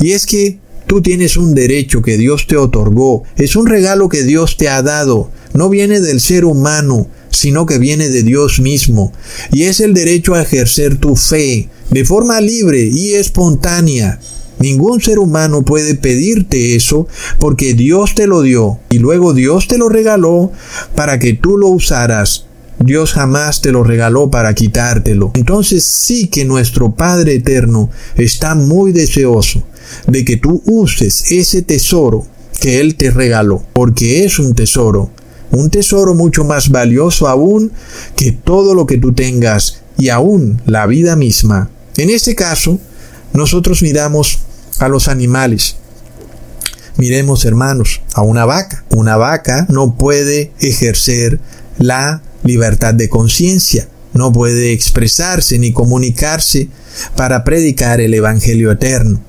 Y es que tú tienes un derecho que Dios te otorgó, es un regalo que Dios te ha dado, no viene del ser humano, sino que viene de Dios mismo, y es el derecho a ejercer tu fe de forma libre y espontánea. Ningún ser humano puede pedirte eso porque Dios te lo dio y luego Dios te lo regaló para que tú lo usaras Dios jamás te lo regaló para quitártelo. Entonces sí que nuestro Padre Eterno está muy deseoso de que tú uses ese tesoro que Él te regaló, porque es un tesoro, un tesoro mucho más valioso aún que todo lo que tú tengas y aún la vida misma. En este caso, nosotros miramos a los animales. Miremos, hermanos, a una vaca. Una vaca no puede ejercer la libertad de conciencia, no puede expresarse ni comunicarse para predicar el Evangelio eterno.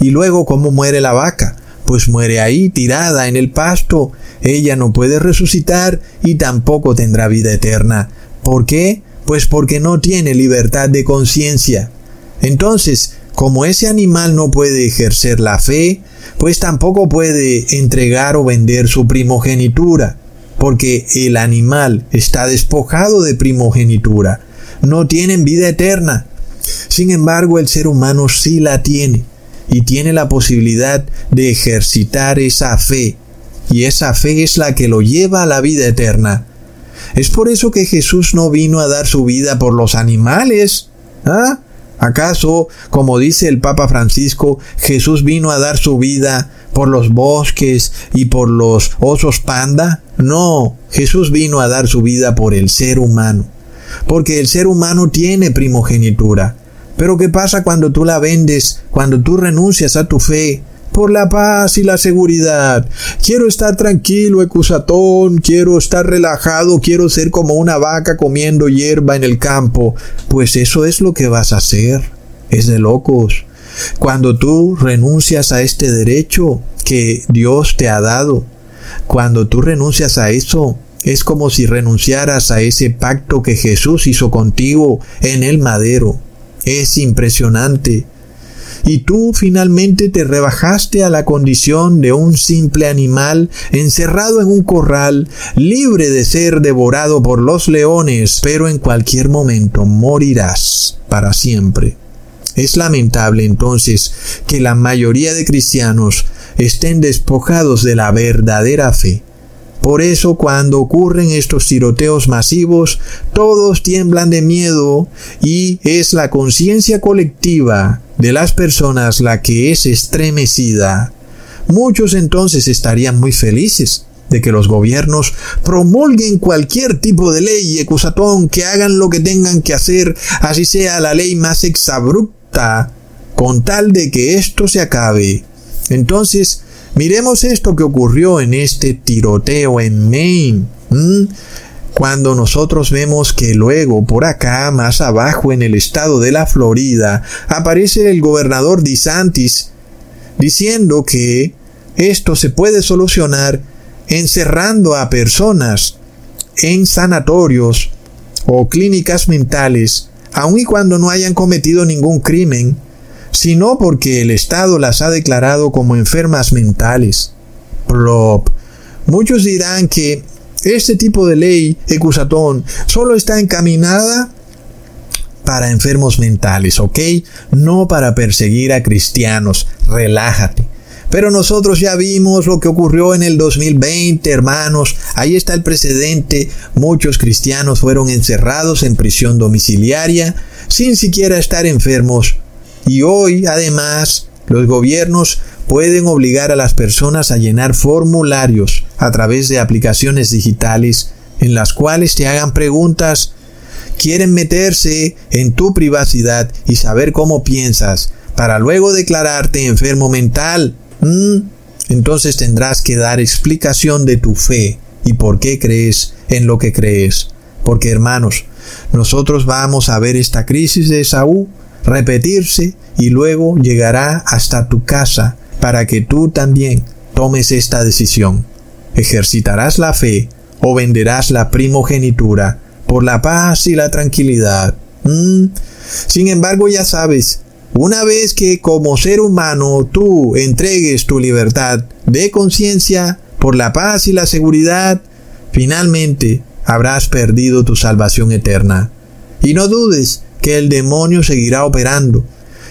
Y luego, ¿cómo muere la vaca? Pues muere ahí, tirada en el pasto. Ella no puede resucitar y tampoco tendrá vida eterna. ¿Por qué? Pues porque no tiene libertad de conciencia. Entonces, como ese animal no puede ejercer la fe, pues tampoco puede entregar o vender su primogenitura porque el animal está despojado de primogenitura, no tienen vida eterna. Sin embargo, el ser humano sí la tiene. y tiene la posibilidad de ejercitar esa fe. Y esa fe es la que lo lleva a la vida eterna. Es por eso que Jesús no vino a dar su vida por los animales. ¿Ah? ¿Acaso, como dice el Papa Francisco, Jesús vino a dar su vida por los bosques y por los osos panda? No, Jesús vino a dar su vida por el ser humano, porque el ser humano tiene primogenitura. Pero ¿qué pasa cuando tú la vendes, cuando tú renuncias a tu fe? por la paz y la seguridad. Quiero estar tranquilo, ecusatón, quiero estar relajado, quiero ser como una vaca comiendo hierba en el campo. Pues eso es lo que vas a hacer. Es de locos. Cuando tú renuncias a este derecho que Dios te ha dado, cuando tú renuncias a eso, es como si renunciaras a ese pacto que Jesús hizo contigo en el madero. Es impresionante y tú finalmente te rebajaste a la condición de un simple animal encerrado en un corral, libre de ser devorado por los leones, pero en cualquier momento morirás para siempre. Es lamentable entonces que la mayoría de cristianos estén despojados de la verdadera fe. Por eso cuando ocurren estos tiroteos masivos, todos tiemblan de miedo y es la conciencia colectiva de las personas la que es estremecida. Muchos entonces estarían muy felices de que los gobiernos promulguen cualquier tipo de ley y ecusatón, que hagan lo que tengan que hacer, así sea la ley más exabrupta, con tal de que esto se acabe. Entonces, miremos esto que ocurrió en este tiroteo en Maine. Cuando nosotros vemos que luego por acá, más abajo en el estado de la Florida, aparece el gobernador DeSantis diciendo que esto se puede solucionar encerrando a personas en sanatorios o clínicas mentales, aun y cuando no hayan cometido ningún crimen, sino porque el Estado las ha declarado como enfermas mentales. Plop. Muchos dirán que este tipo de ley, ecusatón, solo está encaminada para enfermos mentales, ¿ok? No para perseguir a cristianos. Relájate. Pero nosotros ya vimos lo que ocurrió en el 2020, hermanos. Ahí está el precedente. Muchos cristianos fueron encerrados en prisión domiciliaria sin siquiera estar enfermos. Y hoy, además, los gobiernos pueden obligar a las personas a llenar formularios a través de aplicaciones digitales en las cuales te hagan preguntas, quieren meterse en tu privacidad y saber cómo piensas para luego declararte enfermo mental. ¿Mm? Entonces tendrás que dar explicación de tu fe y por qué crees en lo que crees. Porque hermanos, nosotros vamos a ver esta crisis de Saúl repetirse y luego llegará hasta tu casa para que tú también tomes esta decisión. Ejercitarás la fe o venderás la primogenitura por la paz y la tranquilidad. Mm. Sin embargo, ya sabes, una vez que como ser humano tú entregues tu libertad de conciencia por la paz y la seguridad, finalmente habrás perdido tu salvación eterna. Y no dudes que el demonio seguirá operando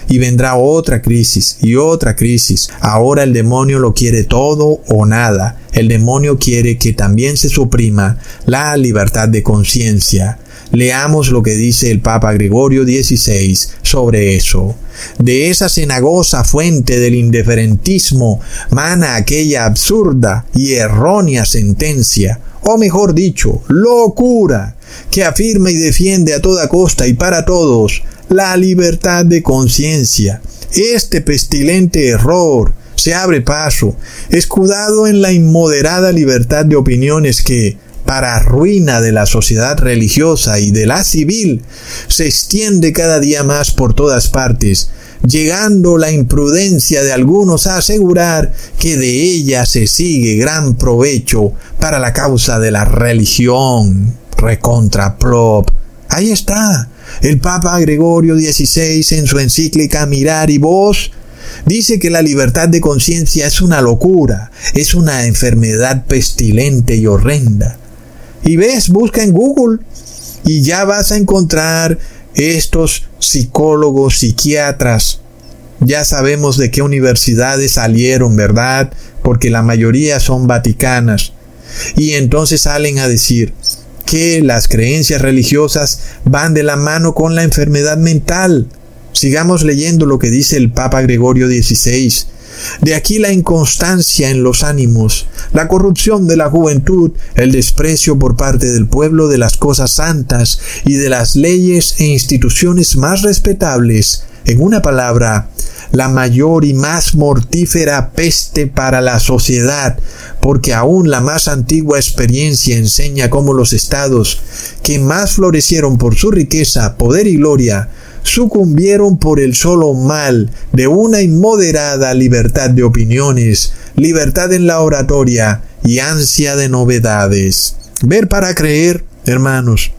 y vendrá otra crisis y otra crisis. Ahora el demonio lo quiere todo o nada. El demonio quiere que también se suprima la libertad de conciencia. Leamos lo que dice el Papa Gregorio XVI sobre eso. De esa cenagosa fuente del indiferentismo mana aquella absurda y errónea sentencia, o mejor dicho, locura, que afirma y defiende a toda costa y para todos la libertad de conciencia. Este pestilente error se abre paso, escudado en la inmoderada libertad de opiniones que, para ruina de la sociedad religiosa y de la civil, se extiende cada día más por todas partes, llegando la imprudencia de algunos a asegurar que de ella se sigue gran provecho para la causa de la religión. Recontra plop. Ahí está, el Papa Gregorio XVI en su encíclica Mirar y Voz dice que la libertad de conciencia es una locura, es una enfermedad pestilente y horrenda. Y ves, busca en Google y ya vas a encontrar estos psicólogos, psiquiatras Ya sabemos de qué universidades salieron, ¿verdad? Porque la mayoría son vaticanas. Y entonces salen a decir que las creencias religiosas van de la mano con la enfermedad mental. Sigamos leyendo lo que dice el Papa Gregorio XVI. De aquí la inconstancia en los ánimos, la corrupción de la juventud, el desprecio por parte del pueblo de las cosas santas y de las leyes e instituciones más respetables. En una palabra, la mayor y más mortífera peste para la sociedad, porque aún la más antigua experiencia enseña cómo los estados que más florecieron por su riqueza, poder y gloria, sucumbieron por el solo mal de una inmoderada libertad de opiniones, libertad en la oratoria y ansia de novedades. Ver para creer, hermanos.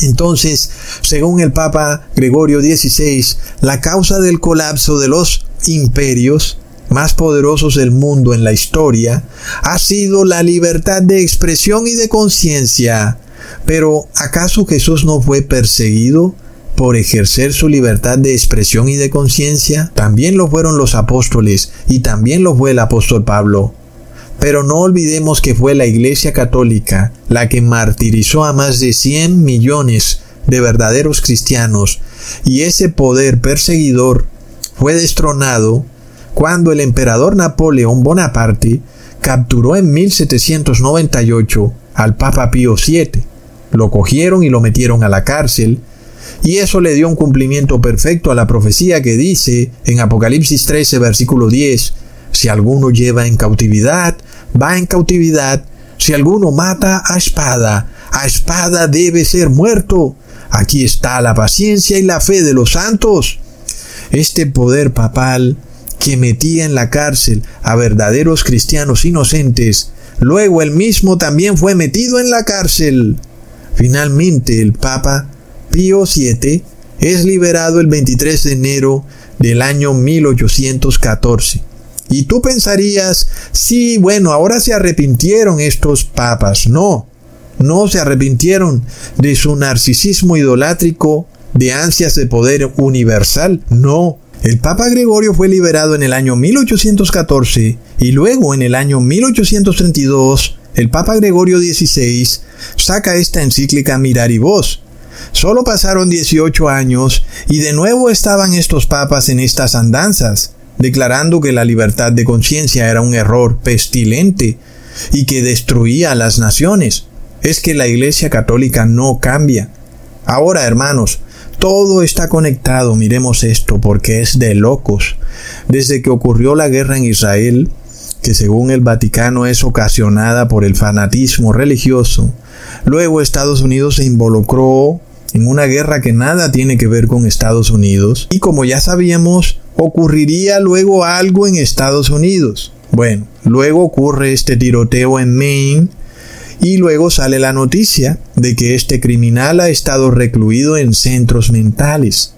Entonces, según el Papa Gregorio XVI, la causa del colapso de los imperios más poderosos del mundo en la historia ha sido la libertad de expresión y de conciencia. Pero, ¿acaso Jesús no fue perseguido? Por ejercer su libertad de expresión y de conciencia, también lo fueron los apóstoles y también lo fue el apóstol Pablo. Pero no olvidemos que fue la Iglesia Católica la que martirizó a más de 100 millones de verdaderos cristianos y ese poder perseguidor fue destronado cuando el emperador Napoleón Bonaparte capturó en 1798 al Papa Pío VII. Lo cogieron y lo metieron a la cárcel y eso le dio un cumplimiento perfecto a la profecía que dice en Apocalipsis 13, versículo 10, si alguno lleva en cautividad, va en cautividad, si alguno mata a espada, a espada debe ser muerto. Aquí está la paciencia y la fe de los santos. Este poder papal que metía en la cárcel a verdaderos cristianos inocentes, luego él mismo también fue metido en la cárcel. Finalmente el Papa Pío VII es liberado el 23 de enero del año 1814. Y tú pensarías, sí, bueno, ahora se arrepintieron estos papas. No, no se arrepintieron de su narcisismo idolátrico, de ansias de poder universal. No, el Papa Gregorio fue liberado en el año 1814 y luego en el año 1832 el Papa Gregorio XVI saca esta encíclica Mirar y Voz, Solo pasaron 18 años y de nuevo estaban estos papas en estas andanzas, declarando que la libertad de conciencia era un error pestilente y que destruía a las naciones. Es que la Iglesia Católica no cambia. Ahora, hermanos, todo está conectado, miremos esto, porque es de locos. Desde que ocurrió la guerra en Israel, que según el Vaticano es ocasionada por el fanatismo religioso, luego Estados Unidos se involucró en una guerra que nada tiene que ver con Estados Unidos. Y como ya sabíamos, ocurriría luego algo en Estados Unidos. Bueno, luego ocurre este tiroteo en Maine y luego sale la noticia de que este criminal ha estado recluido en centros mentales.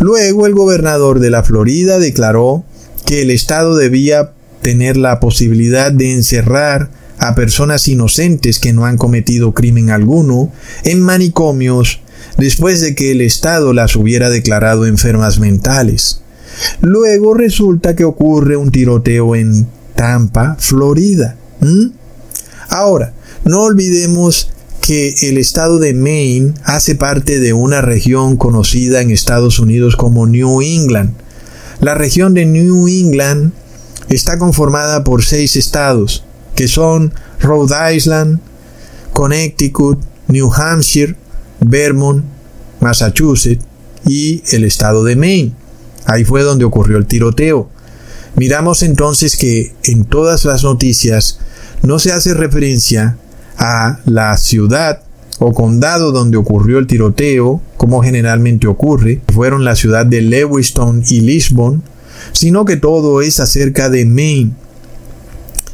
Luego el gobernador de la Florida declaró que el Estado debía tener la posibilidad de encerrar a personas inocentes que no han cometido crimen alguno en manicomios después de que el Estado las hubiera declarado enfermas mentales. Luego resulta que ocurre un tiroteo en Tampa, Florida. Ahora, no olvidemos que el estado de Maine hace parte de una región conocida en Estados Unidos como New England. La región de New England está conformada por seis estados, que son Rhode Island, Connecticut, New Hampshire, Vermont, Massachusetts y el estado de Maine. Ahí fue donde ocurrió el tiroteo. Miramos entonces que en todas las noticias no se hace referencia a la ciudad o condado donde ocurrió el tiroteo, como generalmente ocurre, fueron la ciudad de Lewiston y Lisbon, sino que todo es acerca de Maine.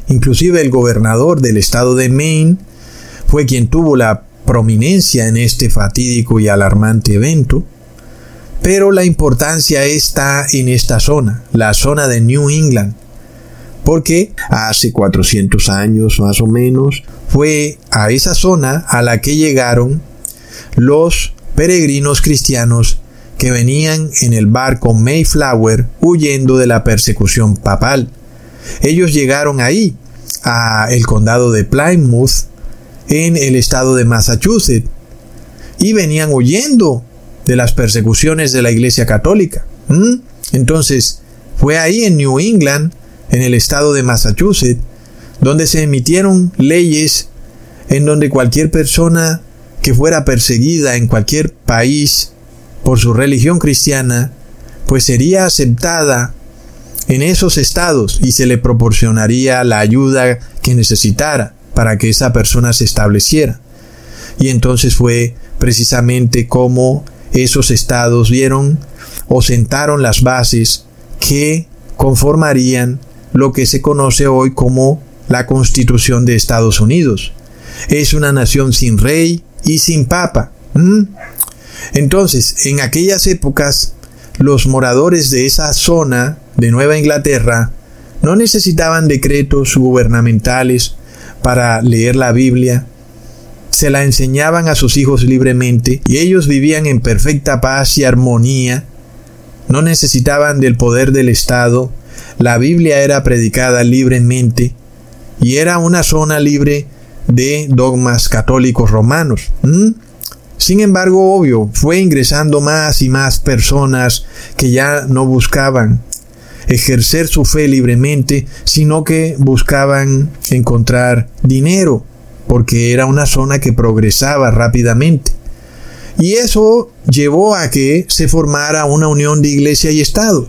Inclusive el gobernador del estado de Maine fue quien tuvo la prominencia en este fatídico y alarmante evento, pero la importancia está en esta zona, la zona de New England, porque hace 400 años más o menos fue a esa zona a la que llegaron los peregrinos cristianos que venían en el barco Mayflower huyendo de la persecución papal. Ellos llegaron ahí, a el condado de Plymouth, en el estado de Massachusetts, y venían huyendo de las persecuciones de la Iglesia Católica. Entonces, fue ahí en New England, en el estado de Massachusetts, donde se emitieron leyes en donde cualquier persona que fuera perseguida en cualquier país por su religión cristiana, pues sería aceptada en esos estados y se le proporcionaría la ayuda que necesitara para que esa persona se estableciera. Y entonces fue precisamente como esos estados vieron o sentaron las bases que conformarían lo que se conoce hoy como la Constitución de Estados Unidos. Es una nación sin rey y sin papa. Entonces, en aquellas épocas, los moradores de esa zona de Nueva Inglaterra no necesitaban decretos gubernamentales para leer la Biblia, se la enseñaban a sus hijos libremente y ellos vivían en perfecta paz y armonía, no necesitaban del poder del Estado, la Biblia era predicada libremente y era una zona libre de dogmas católicos romanos. Sin embargo, obvio, fue ingresando más y más personas que ya no buscaban ejercer su fe libremente, sino que buscaban encontrar dinero, porque era una zona que progresaba rápidamente. Y eso llevó a que se formara una unión de iglesia y Estado,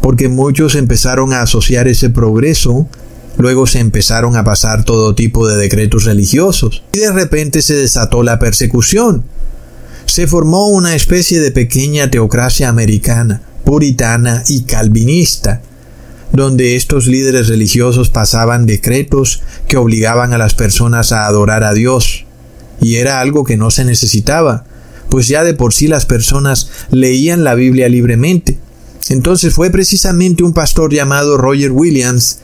porque muchos empezaron a asociar ese progreso, luego se empezaron a pasar todo tipo de decretos religiosos, y de repente se desató la persecución. Se formó una especie de pequeña teocracia americana, puritana y calvinista, donde estos líderes religiosos pasaban decretos que obligaban a las personas a adorar a Dios. Y era algo que no se necesitaba, pues ya de por sí las personas leían la Biblia libremente. Entonces fue precisamente un pastor llamado Roger Williams,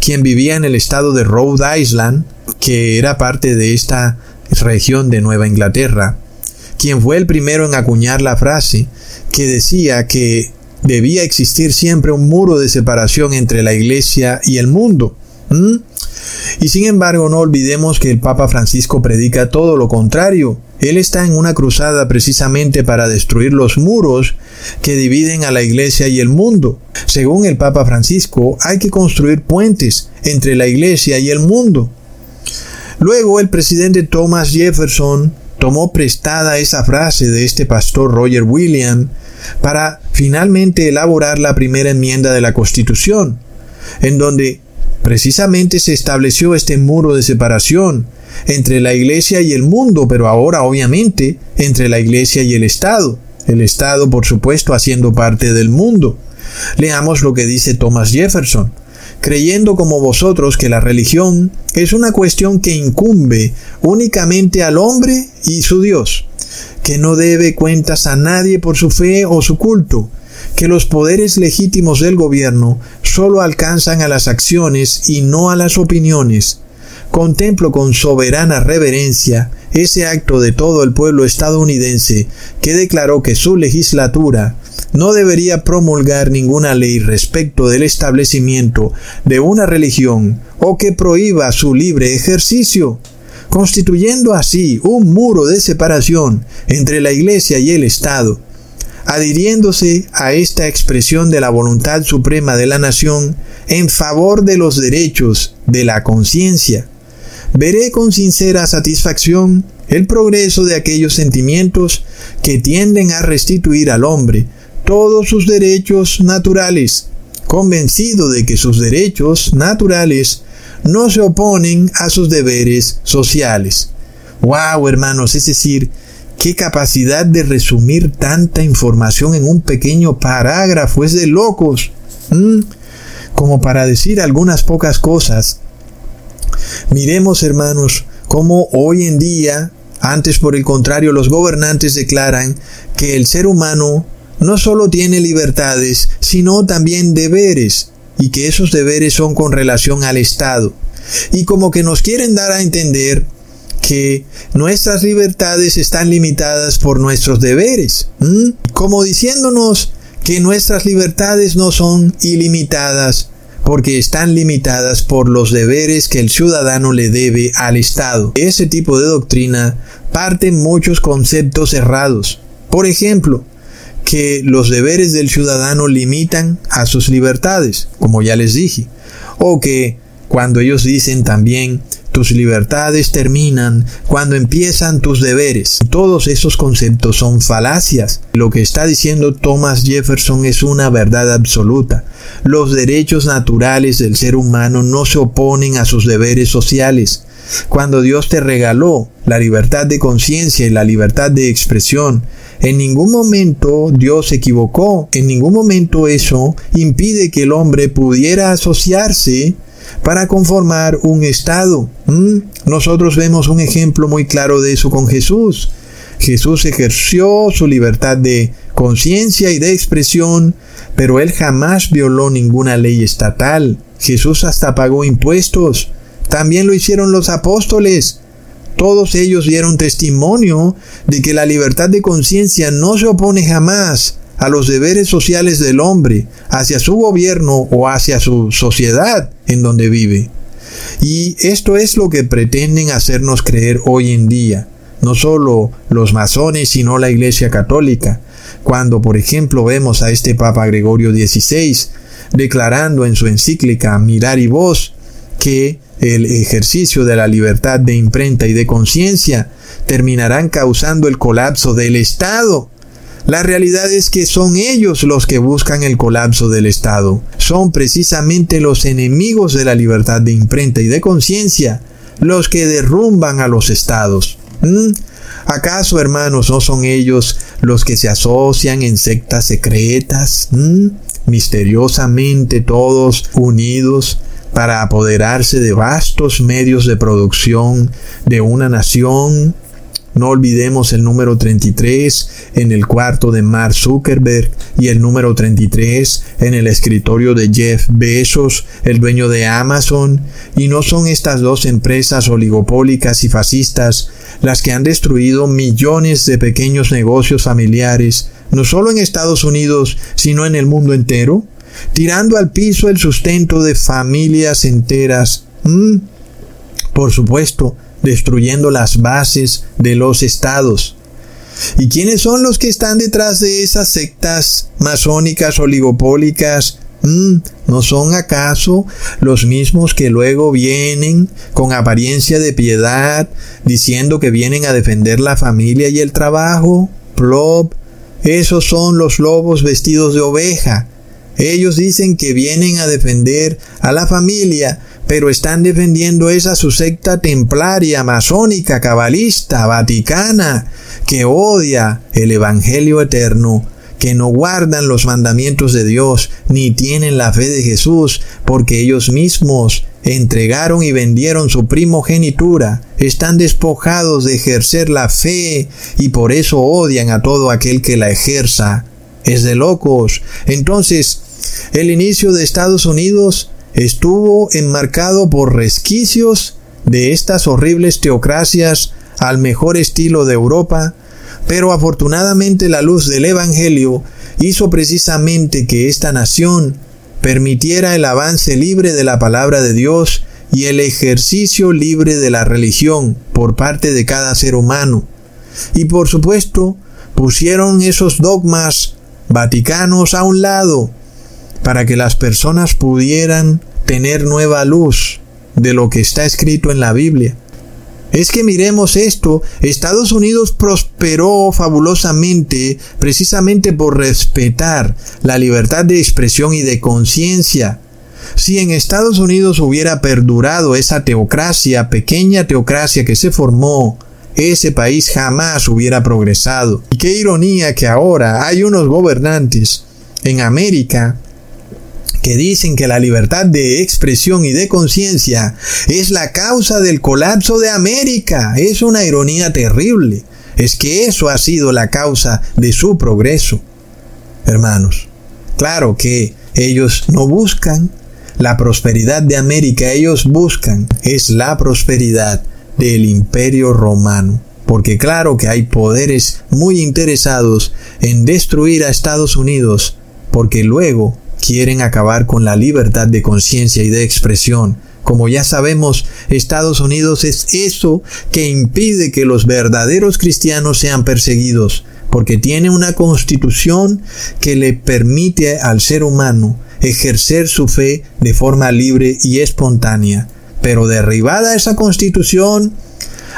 quien vivía en el estado de Rhode Island, que era parte de esta región de Nueva Inglaterra, quien fue el primero en acuñar la frase que decía que debía existir siempre un muro de separación entre la iglesia y el mundo. Y sin embargo, no olvidemos que el Papa Francisco predica todo lo contrario. Él está en una cruzada precisamente para destruir los muros que dividen a la iglesia y el mundo. Según el Papa Francisco, hay que construir puentes entre la iglesia y el mundo. Luego el presidente Thomas Jefferson tomó prestada esa frase de este pastor Roger William para finalmente elaborar la primera enmienda de la Constitución, en donde precisamente se estableció este muro de separación entre la Iglesia y el mundo, pero ahora obviamente entre la Iglesia y el Estado, el Estado por supuesto haciendo parte del mundo. Leamos lo que dice Thomas Jefferson. Creyendo como vosotros que la religión es una cuestión que incumbe únicamente al hombre y su Dios, que no debe cuentas a nadie por su fe o su culto, que los poderes legítimos del gobierno solo alcanzan a las acciones y no a las opiniones. Contemplo con soberana reverencia ese acto de todo el pueblo estadounidense que declaró que su legislatura no debería promulgar ninguna ley respecto del establecimiento de una religión o que prohíba su libre ejercicio, constituyendo así un muro de separación entre la Iglesia y el Estado. Adhiriéndose a esta expresión de la voluntad suprema de la nación en favor de los derechos de la conciencia, veré con sincera satisfacción el progreso de aquellos sentimientos que tienden a restituir al hombre todos sus derechos naturales, convencido de que sus derechos naturales no se oponen a sus deberes sociales. ¡Wow, hermanos! Es decir, qué capacidad de resumir tanta información en un pequeño parágrafo, es de locos. Como para decir algunas pocas cosas. Miremos, hermanos, cómo hoy en día, antes por el contrario, los gobernantes declaran que el ser humano no solo tiene libertades, sino también deberes, y que esos deberes son con relación al Estado. Y como que nos quieren dar a entender que nuestras libertades están limitadas por nuestros deberes, como diciéndonos que nuestras libertades no son ilimitadas porque están limitadas por los deberes que el ciudadano le debe al Estado. ese tipo de doctrina parten muchos conceptos errados. Por ejemplo, que los deberes del ciudadano limitan a sus libertades, como ya les dije, o que cuando ellos dicen también tus libertades terminan cuando empiezan tus deberes. Todos esos conceptos son falacias. Lo que está diciendo Thomas Jefferson es una verdad absoluta. Los derechos naturales del ser humano no se oponen a sus deberes sociales. Cuando Dios te regaló la libertad de conciencia y la libertad de expresión, en ningún momento Dios se equivocó, en ningún momento eso impide que el hombre pudiera asociarse para conformar un Estado. Nosotros vemos un ejemplo muy claro de eso con Jesús. Jesús ejerció su libertad de conciencia y de expresión, pero él jamás violó ninguna ley estatal. Jesús hasta pagó impuestos. También lo hicieron los apóstoles. Todos ellos dieron testimonio de que la libertad de conciencia no se opone jamás a los deberes sociales del hombre hacia su gobierno o hacia su sociedad en donde vive. Y esto es lo que pretenden hacernos creer hoy en día, no solo los masones, sino la Iglesia Católica, cuando por ejemplo vemos a este Papa Gregorio XVI declarando en su encíclica Mirar y Voz que el ejercicio de la libertad de imprenta y de conciencia terminarán causando el colapso del Estado. La realidad es que son ellos los que buscan el colapso del Estado. Son precisamente los enemigos de la libertad de imprenta y de conciencia los que derrumban a los estados. ¿Mm? ¿Acaso, hermanos, no son ellos los que se asocian en sectas secretas? ¿Mm? Misteriosamente todos unidos para apoderarse de vastos medios de producción de una nación. No olvidemos el número 33 en el cuarto de Mark Zuckerberg y el número 33 en el escritorio de Jeff Bezos, el dueño de Amazon. Y no son estas dos empresas oligopólicas y fascistas las que han destruido millones de pequeños negocios familiares, no solo en Estados Unidos, sino en el mundo entero tirando al piso el sustento de familias enteras. Por supuesto, destruyendo las bases de los estados. ¿Y quiénes son los que están detrás de esas sectas masónicas oligopólicas? Mm, ¿No son acaso los mismos que luego vienen con apariencia de piedad, diciendo que vienen a defender la familia y el trabajo? Plop, esos son los lobos vestidos de oveja, ellos dicen que vienen a defender a la familia, pero están defendiendo esa su secta templaria, masónica, cabalista, vaticana, que odia el Evangelio eterno, que no guardan los mandamientos de Dios, ni tienen la fe de Jesús, porque ellos mismos entregaron y vendieron su primogenitura, están despojados de ejercer la fe y por eso odian a todo aquel que la ejerza. Es de locos. Entonces, el inicio de Estados Unidos estuvo enmarcado por resquicios de estas horribles teocracias al mejor estilo de Europa, pero afortunadamente la luz del Evangelio hizo precisamente que esta nación permitiera el avance libre de la palabra de Dios y el ejercicio libre de la religión por parte de cada ser humano. Y por supuesto, pusieron esos dogmas vaticanos a un lado para que las personas pudieran tener nueva luz de lo que está escrito en la Biblia. Es que miremos esto, Estados Unidos prosperó fabulosamente precisamente por respetar la libertad de expresión y de conciencia. Si en Estados Unidos hubiera perdurado esa teocracia, pequeña teocracia que se formó, ese país jamás hubiera progresado. Y qué ironía que ahora hay unos gobernantes en América que dicen que la libertad de expresión y de conciencia es la causa del colapso de América. Es una ironía terrible. Es que eso ha sido la causa de su progreso. Hermanos, claro que ellos no buscan la prosperidad de América, ellos buscan es la prosperidad del imperio romano. Porque claro que hay poderes muy interesados en destruir a Estados Unidos, porque luego quieren acabar con la libertad de conciencia y de expresión. Como ya sabemos, Estados Unidos es eso que impide que los verdaderos cristianos sean perseguidos, porque tiene una constitución que le permite al ser humano ejercer su fe de forma libre y espontánea. Pero derribada esa constitución,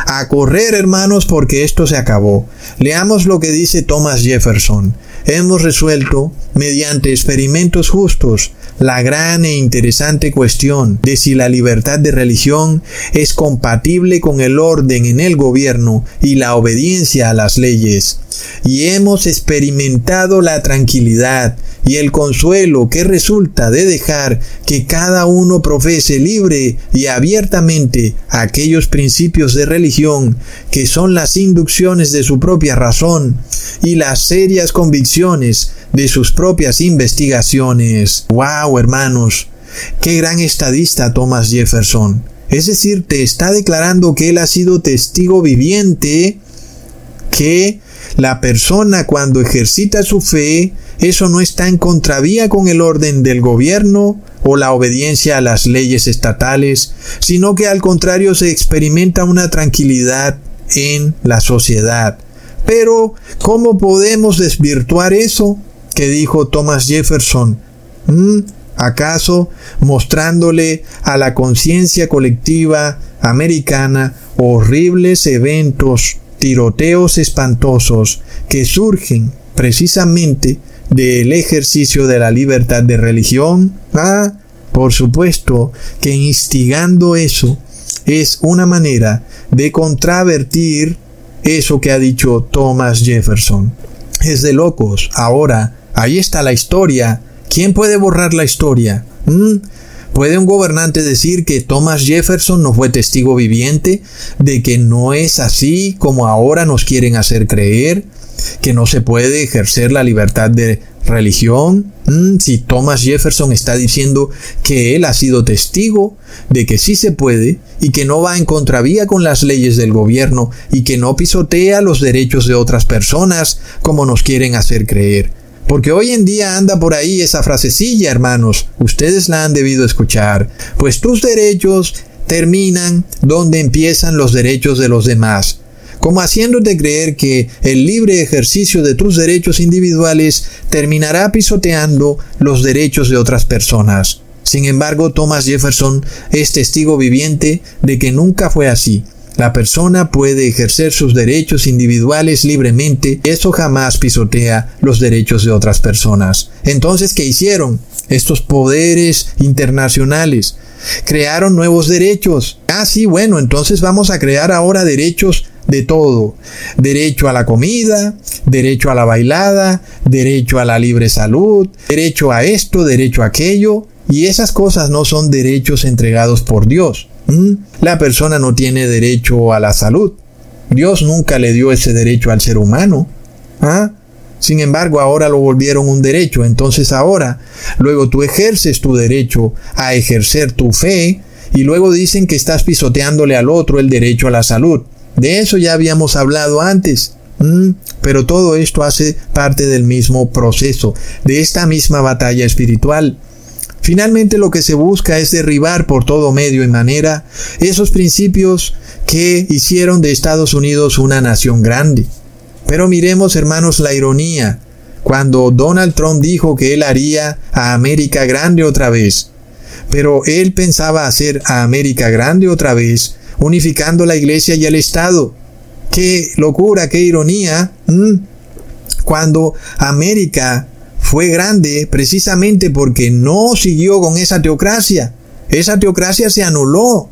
a correr hermanos porque esto se acabó. Leamos lo que dice Thomas Jefferson. Hemos resuelto, mediante experimentos justos, la gran e interesante cuestión de si la libertad de religión es compatible con el orden en el gobierno y la obediencia a las leyes. Y hemos experimentado la tranquilidad y el consuelo que resulta de dejar que cada uno profese libre y abiertamente aquellos principios de religión que son las inducciones de su propia razón y las serias convicciones de sus propias investigaciones. ¡Wow, hermanos! ¡Qué gran estadista Thomas Jefferson! Es decir, te está declarando que él ha sido testigo viviente que la persona cuando ejercita su fe, eso no está en contravía con el orden del gobierno o la obediencia a las leyes estatales, sino que al contrario se experimenta una tranquilidad en la sociedad. Pero, ¿cómo podemos desvirtuar eso que dijo Thomas Jefferson? ¿Mm? ¿Acaso mostrándole a la conciencia colectiva americana horribles eventos tiroteos espantosos que surgen precisamente del ejercicio de la libertad de religión? Ah, por supuesto que instigando eso es una manera de contravertir eso que ha dicho Thomas Jefferson. Es de locos. Ahora, ahí está la historia. ¿Quién puede borrar la historia? ¿Mm? ¿Puede un gobernante decir que Thomas Jefferson no fue testigo viviente de que no es así como ahora nos quieren hacer creer? ¿Que no se puede ejercer la libertad de religión? Mm, si Thomas Jefferson está diciendo que él ha sido testigo de que sí se puede y que no va en contravía con las leyes del gobierno y que no pisotea los derechos de otras personas como nos quieren hacer creer. Porque hoy en día anda por ahí esa frasecilla, hermanos, ustedes la han debido escuchar, pues tus derechos terminan donde empiezan los derechos de los demás, como haciéndote creer que el libre ejercicio de tus derechos individuales terminará pisoteando los derechos de otras personas. Sin embargo, Thomas Jefferson es testigo viviente de que nunca fue así. La persona puede ejercer sus derechos individuales libremente, eso jamás pisotea los derechos de otras personas. Entonces, ¿qué hicieron? Estos poderes internacionales crearon nuevos derechos. Ah, sí, bueno, entonces vamos a crear ahora derechos de todo. Derecho a la comida, derecho a la bailada, derecho a la libre salud, derecho a esto, derecho a aquello. Y esas cosas no son derechos entregados por Dios. La persona no tiene derecho a la salud. Dios nunca le dio ese derecho al ser humano. ¿Ah? Sin embargo, ahora lo volvieron un derecho. Entonces ahora, luego tú ejerces tu derecho a ejercer tu fe y luego dicen que estás pisoteándole al otro el derecho a la salud. De eso ya habíamos hablado antes. ¿Mm? Pero todo esto hace parte del mismo proceso, de esta misma batalla espiritual. Finalmente lo que se busca es derribar por todo medio y manera esos principios que hicieron de Estados Unidos una nación grande. Pero miremos, hermanos, la ironía. Cuando Donald Trump dijo que él haría a América grande otra vez, pero él pensaba hacer a América grande otra vez, unificando la iglesia y el Estado. ¡Qué locura, qué ironía! Cuando América fue grande precisamente porque no siguió con esa teocracia. Esa teocracia se anuló.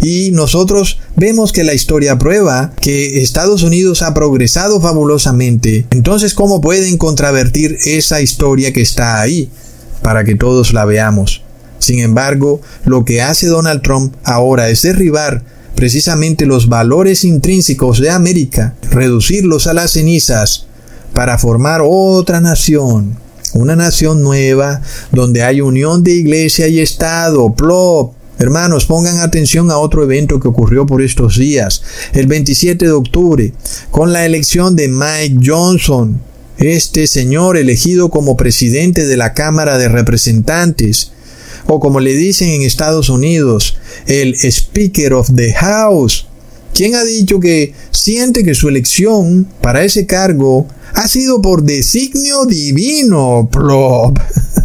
Y nosotros vemos que la historia prueba que Estados Unidos ha progresado fabulosamente. Entonces, ¿cómo pueden contravertir esa historia que está ahí? Para que todos la veamos. Sin embargo, lo que hace Donald Trump ahora es derribar precisamente los valores intrínsecos de América, reducirlos a las cenizas para formar otra nación, una nación nueva donde hay unión de iglesia y Estado, plop, Hermanos, pongan atención a otro evento que ocurrió por estos días, el 27 de octubre, con la elección de Mike Johnson, este señor elegido como presidente de la Cámara de Representantes, o como le dicen en Estados Unidos, el Speaker of the House, quien ha dicho que siente que su elección para ese cargo ha sido por designio divino. Plop.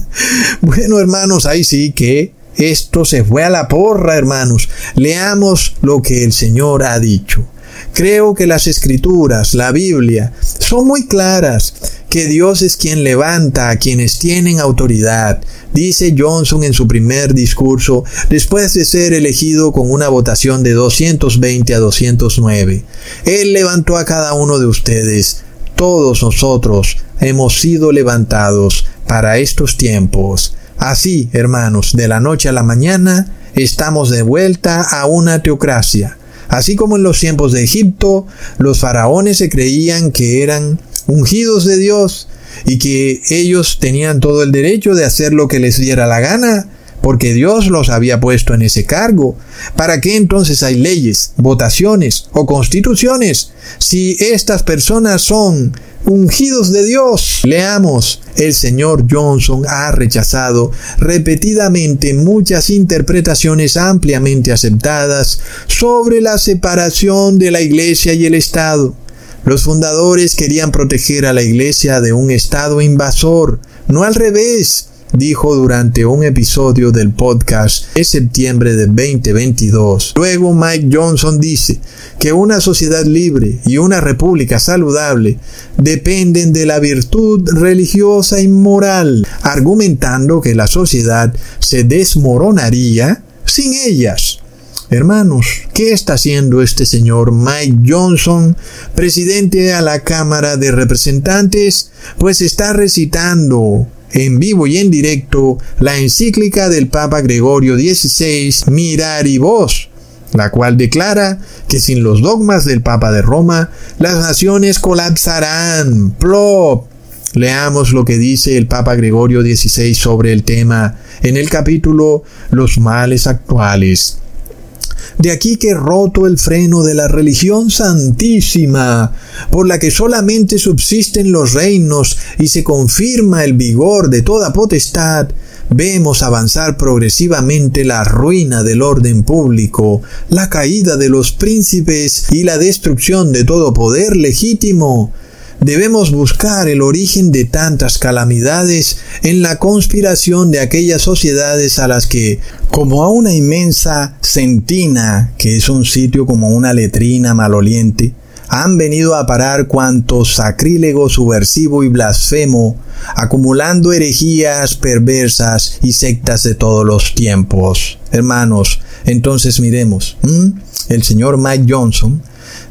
bueno, hermanos, ahí sí que esto se fue a la porra, hermanos. Leamos lo que el Señor ha dicho. Creo que las escrituras, la Biblia, son muy claras, que Dios es quien levanta a quienes tienen autoridad, dice Johnson en su primer discurso después de ser elegido con una votación de 220 a 209. Él levantó a cada uno de ustedes. Todos nosotros hemos sido levantados para estos tiempos. Así, hermanos, de la noche a la mañana estamos de vuelta a una teocracia. Así como en los tiempos de Egipto, los faraones se creían que eran ungidos de Dios y que ellos tenían todo el derecho de hacer lo que les diera la gana, porque Dios los había puesto en ese cargo. ¿Para qué entonces hay leyes, votaciones o constituciones si estas personas son ungidos de Dios. Leamos, el señor Johnson ha rechazado repetidamente muchas interpretaciones ampliamente aceptadas sobre la separación de la Iglesia y el Estado. Los fundadores querían proteger a la Iglesia de un Estado invasor, no al revés dijo durante un episodio del podcast de septiembre de 2022. Luego Mike Johnson dice que una sociedad libre y una república saludable dependen de la virtud religiosa y moral, argumentando que la sociedad se desmoronaría sin ellas. Hermanos, ¿qué está haciendo este señor Mike Johnson, presidente a la Cámara de Representantes? Pues está recitando en vivo y en directo la encíclica del Papa Gregorio XVI, Mirar y Voz, la cual declara que sin los dogmas del Papa de Roma, las naciones colapsarán. Plop. Leamos lo que dice el Papa Gregorio XVI sobre el tema en el capítulo Los males actuales. De aquí que roto el freno de la religión santísima, por la que solamente subsisten los reinos y se confirma el vigor de toda potestad, vemos avanzar progresivamente la ruina del orden público, la caída de los príncipes y la destrucción de todo poder legítimo, debemos buscar el origen de tantas calamidades en la conspiración de aquellas sociedades a las que, como a una inmensa centina, que es un sitio como una letrina maloliente, han venido a parar cuanto sacrílego, subversivo y blasfemo, acumulando herejías perversas y sectas de todos los tiempos. Hermanos, entonces miremos, el señor Mike Johnson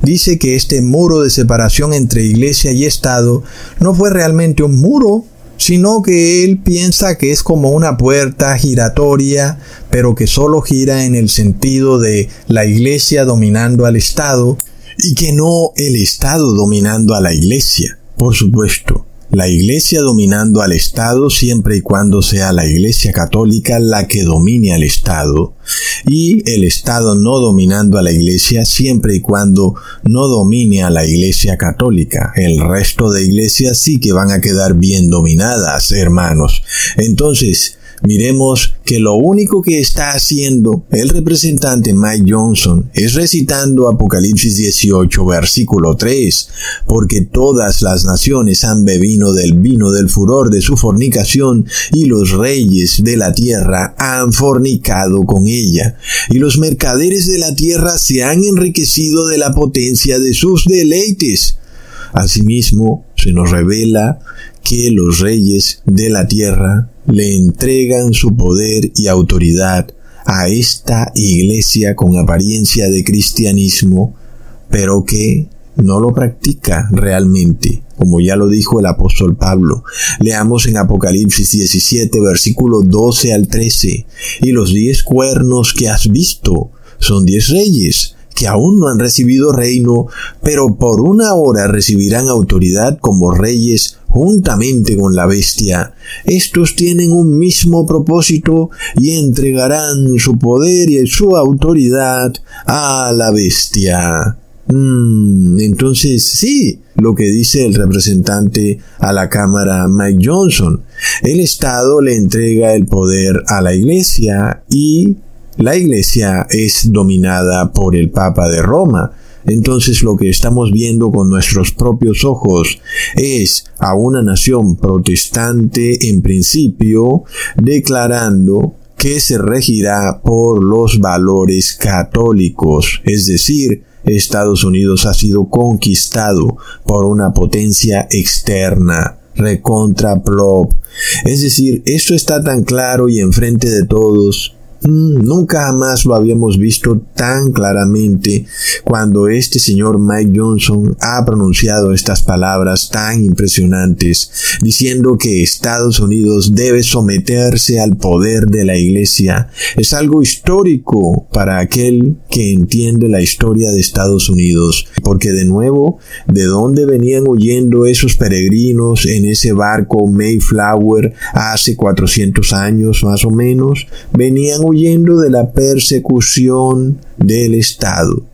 dice que este muro de separación entre iglesia y Estado no fue realmente un muro, sino que él piensa que es como una puerta giratoria, pero que solo gira en el sentido de la iglesia dominando al Estado y que no el Estado dominando a la iglesia. Por supuesto, la Iglesia dominando al Estado siempre y cuando sea la Iglesia católica la que domine al Estado y el Estado no dominando a la Iglesia siempre y cuando no domine a la Iglesia católica. El resto de iglesias sí que van a quedar bien dominadas, hermanos. Entonces, miremos que lo único que está haciendo el representante Mike Johnson es recitando Apocalipsis 18, versículo 3, porque todas las naciones han bebido del vino del furor de su fornicación, y los reyes de la tierra han fornicado con ella, y los mercaderes de la tierra se han enriquecido de la potencia de sus deleites. Asimismo, se nos revela que los reyes de la tierra le entregan su poder y autoridad a esta iglesia con apariencia de cristianismo, pero que no lo practica realmente, como ya lo dijo el apóstol Pablo. Leamos en Apocalipsis 17, versículo 12 al 13, y los diez cuernos que has visto son diez reyes que aún no han recibido reino, pero por una hora recibirán autoridad como reyes juntamente con la bestia. Estos tienen un mismo propósito y entregarán su poder y su autoridad a la bestia. Mm, entonces sí, lo que dice el representante a la Cámara Mike Johnson. El Estado le entrega el poder a la Iglesia y la Iglesia es dominada por el Papa de Roma. Entonces lo que estamos viendo con nuestros propios ojos es a una nación protestante en principio declarando que se regirá por los valores católicos, es decir, Estados Unidos ha sido conquistado por una potencia externa, recontra plop. Es decir, esto está tan claro y enfrente de todos nunca jamás lo habíamos visto tan claramente cuando este señor Mike Johnson ha pronunciado estas palabras tan impresionantes, diciendo que Estados Unidos debe someterse al poder de la Iglesia. Es algo histórico para aquel que entiende la historia de Estados Unidos, porque de nuevo, ¿de dónde venían huyendo esos peregrinos en ese barco Mayflower hace 400 años más o menos? Venían huyendo de la persecución del Estado.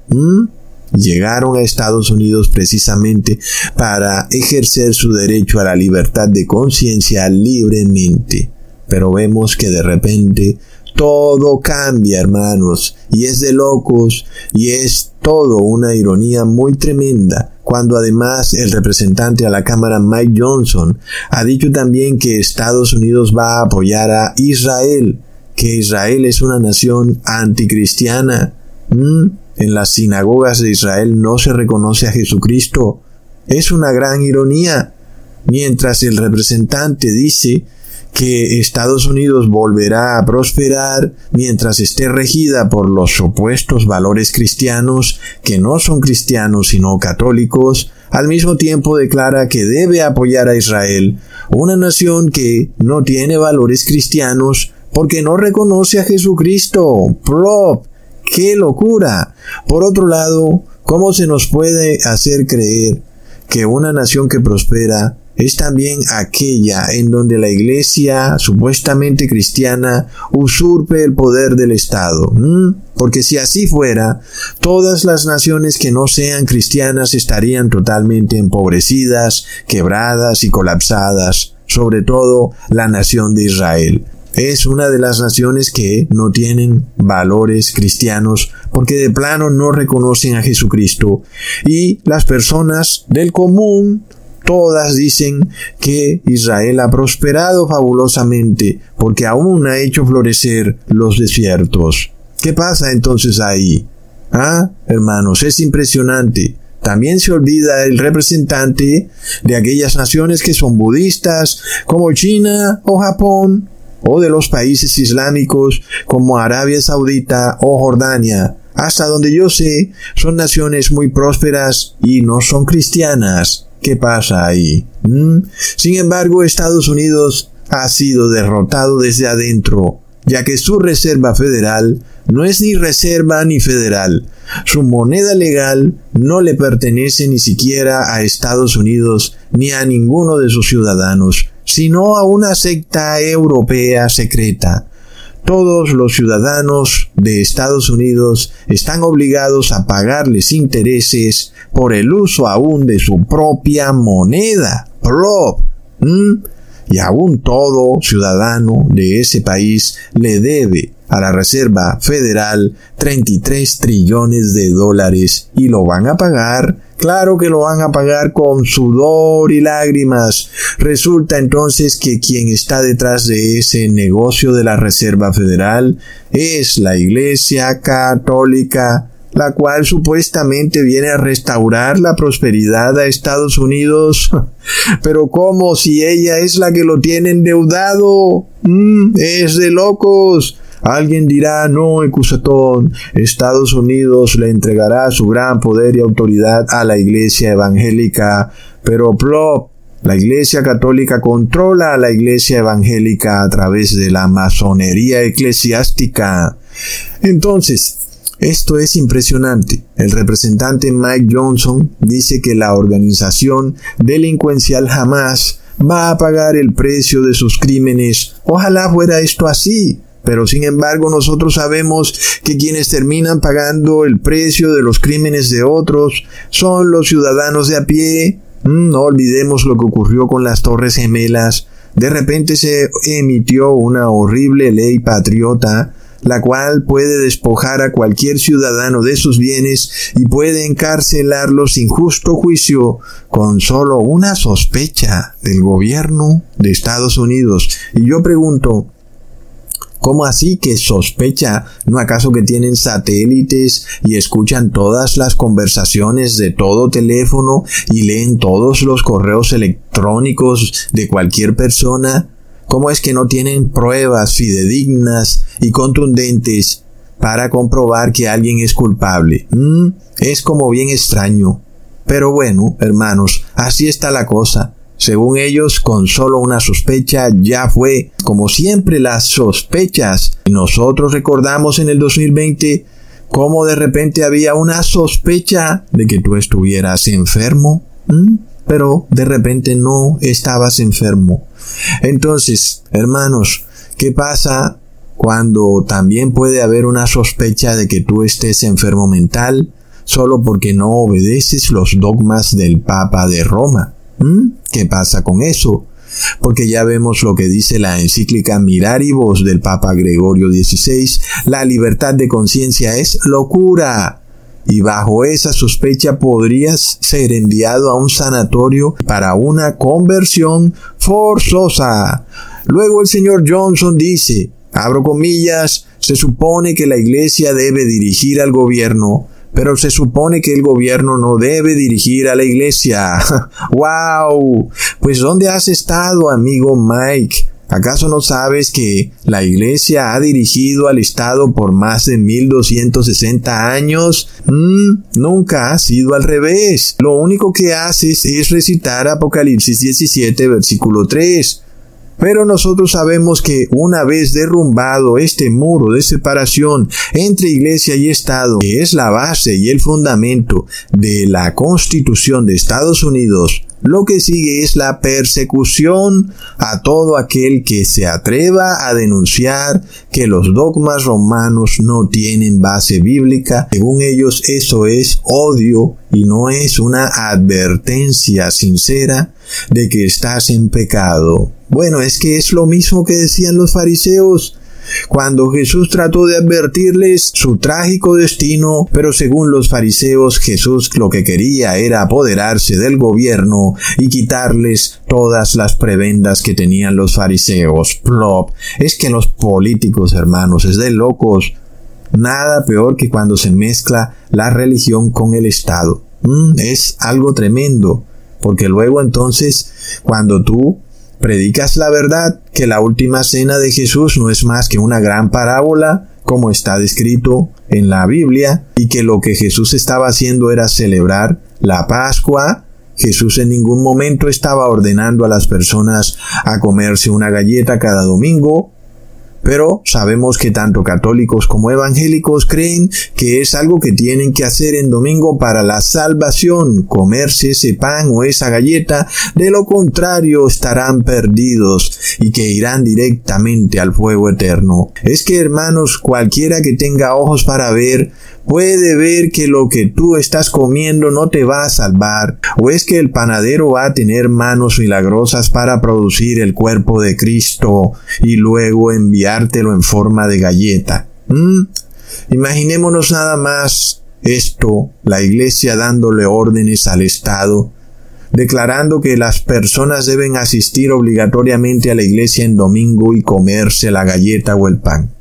Llegaron a Estados Unidos precisamente para ejercer su derecho a la libertad de conciencia libremente. Pero vemos que de repente todo cambia, hermanos, y es de locos, y es todo una ironía muy tremenda, cuando además el representante a la Cámara Mike Johnson ha dicho también que Estados Unidos va a apoyar a Israel que Israel es una nación anticristiana. En las sinagogas de Israel no se reconoce a Jesucristo. Es una gran ironía. Mientras el representante dice que Estados Unidos volverá a prosperar mientras esté regida por los supuestos valores cristianos que no son cristianos sino católicos, al mismo tiempo declara que debe apoyar a Israel, una nación que no tiene valores cristianos porque no reconoce a Jesucristo. ¡Prop! ¡Qué locura! Por otro lado, ¿cómo se nos puede hacer creer que una nación que prospera es también aquella en donde la iglesia supuestamente cristiana usurpe el poder del Estado. ¿Mm? Porque si así fuera, todas las naciones que no sean cristianas estarían totalmente empobrecidas, quebradas y colapsadas, sobre todo la nación de Israel es una de las naciones que no tienen valores cristianos porque de plano no reconocen a Jesucristo y las personas del común todas dicen que Israel ha prosperado fabulosamente porque aún ha hecho florecer los desiertos. ¿Qué pasa entonces ahí? Ah, hermanos, es impresionante. También se olvida el representante de aquellas naciones que son budistas, como China o Japón, o de los países islámicos como Arabia Saudita o Jordania. Hasta donde yo sé, son naciones muy prósperas y no son cristianas. ¿Qué pasa ahí? ¿Mm? Sin embargo, Estados Unidos ha sido derrotado desde adentro, ya que su reserva federal no es ni reserva ni federal. Su moneda legal no le pertenece ni siquiera a Estados Unidos ni a ninguno de sus ciudadanos sino a una secta europea secreta. Todos los ciudadanos de Estados Unidos están obligados a pagarles intereses por el uso aún de su propia moneda, PROP. Y aún todo ciudadano de ese país le debe a la Reserva Federal 33 trillones de dólares y lo van a pagar Claro que lo van a pagar con sudor y lágrimas. Resulta entonces que quien está detrás de ese negocio de la Reserva Federal es la Iglesia Católica, la cual supuestamente viene a restaurar la prosperidad a Estados Unidos. Pero ¿cómo si ella es la que lo tiene endeudado? Mm, es de locos. Alguien dirá, no, Ecusatón, Estados Unidos le entregará su gran poder y autoridad a la iglesia evangélica, pero plop, la Iglesia Católica controla a la Iglesia Evangélica a través de la masonería eclesiástica. Entonces, Esto es impresionante. El representante Mike Johnson dice que la organización delincuencial jamás va a pagar el precio de sus crímenes. Ojalá fuera esto así. Pero sin embargo nosotros sabemos que quienes terminan pagando el precio de los crímenes de otros son los ciudadanos de a pie. Mm, no olvidemos lo que ocurrió con las Torres Gemelas. De repente se emitió una horrible ley patriota la cual puede despojar a cualquier ciudadano de sus bienes y puede encarcelarlo sin justo juicio con solo una sospecha del gobierno de Estados Unidos. Y yo pregunto, ¿Cómo así que sospecha? ¿No acaso que tienen satélites y escuchan todas las conversaciones de todo teléfono y leen todos los correos electrónicos de cualquier persona? ¿Cómo es que no tienen pruebas fidedignas y contundentes para comprobar que alguien es culpable? ¿Mm? Es como bien extraño. Pero bueno, hermanos, así está la cosa. Según ellos, con solo una sospecha ya fue, como siempre, las sospechas. Nosotros recordamos en el 2020 cómo de repente había una sospecha de que tú estuvieras enfermo, pero de repente no estabas enfermo. Entonces, hermanos, ¿qué pasa cuando también puede haber una sospecha de que tú estés enfermo mental solo porque no obedeces los dogmas del Papa de Roma? ¿Mm? ¿Qué pasa con eso? Porque ya vemos lo que dice la encíclica Miraribus del Papa Gregorio XVI, la libertad de conciencia es locura. Y bajo esa sospecha podrías ser enviado a un sanatorio para una conversión forzosa. Luego el señor Johnson dice, abro comillas, se supone que la iglesia debe dirigir al gobierno pero se supone que el gobierno no debe dirigir a la iglesia. ¡Wow! Pues ¿dónde has estado, amigo Mike? ¿Acaso no sabes que la Iglesia ha dirigido al Estado por más de 1260 años? Mm, nunca ha sido al revés. Lo único que haces es recitar Apocalipsis 17, versículo 3. Pero nosotros sabemos que una vez derrumbado este muro de separación entre iglesia y Estado, que es la base y el fundamento de la Constitución de Estados Unidos, lo que sigue es la persecución a todo aquel que se atreva a denunciar que los dogmas romanos no tienen base bíblica. Según ellos eso es odio y no es una advertencia sincera de que estás en pecado. Bueno, es que es lo mismo que decían los fariseos cuando Jesús trató de advertirles su trágico destino, pero según los fariseos Jesús lo que quería era apoderarse del gobierno y quitarles todas las prebendas que tenían los fariseos. Plop. Es que los políticos, hermanos, es de locos. Nada peor que cuando se mezcla la religión con el Estado. Mm, es algo tremendo, porque luego entonces, cuando tú predicas la verdad, que la última cena de Jesús no es más que una gran parábola, como está descrito en la Biblia, y que lo que Jesús estaba haciendo era celebrar la Pascua, Jesús en ningún momento estaba ordenando a las personas a comerse una galleta cada domingo, pero sabemos que tanto católicos como evangélicos creen que es algo que tienen que hacer en domingo para la salvación, comerse ese pan o esa galleta, de lo contrario estarán perdidos y que irán directamente al fuego eterno. Es que hermanos, cualquiera que tenga ojos para ver, puede ver que lo que tú estás comiendo no te va a salvar, o es que el panadero va a tener manos milagrosas para producir el cuerpo de Cristo y luego enviártelo en forma de galleta. ¿Mm? Imaginémonos nada más esto, la iglesia dándole órdenes al Estado, declarando que las personas deben asistir obligatoriamente a la iglesia en domingo y comerse la galleta o el pan.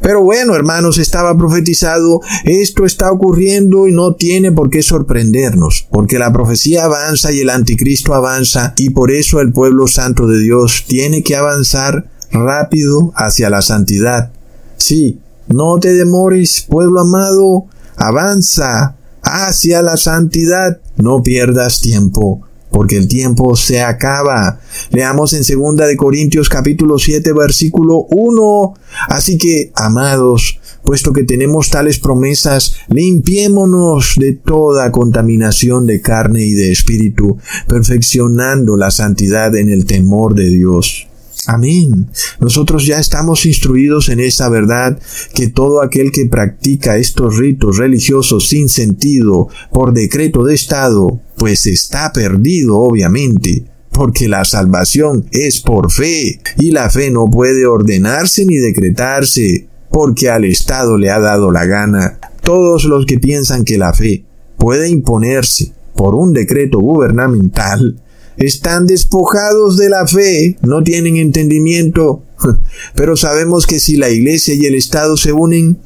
Pero bueno, hermanos, estaba profetizado, esto está ocurriendo y no tiene por qué sorprendernos, porque la profecía avanza y el anticristo avanza y por eso el pueblo santo de Dios tiene que avanzar rápido hacia la santidad. Sí, no te demores, pueblo amado, avanza hacia la santidad, no pierdas tiempo. Porque el tiempo se acaba. Leamos en segunda de Corintios capítulo 7 versículo 1. Así que, amados, puesto que tenemos tales promesas, limpiémonos de toda contaminación de carne y de espíritu, perfeccionando la santidad en el temor de Dios. Amén. Nosotros ya estamos instruidos en esa verdad que todo aquel que practica estos ritos religiosos sin sentido por decreto de Estado, pues está perdido obviamente, porque la salvación es por fe y la fe no puede ordenarse ni decretarse, porque al Estado le ha dado la gana. Todos los que piensan que la fe puede imponerse por un decreto gubernamental, están despojados de la fe, no tienen entendimiento. Pero sabemos que si la Iglesia y el Estado se unen,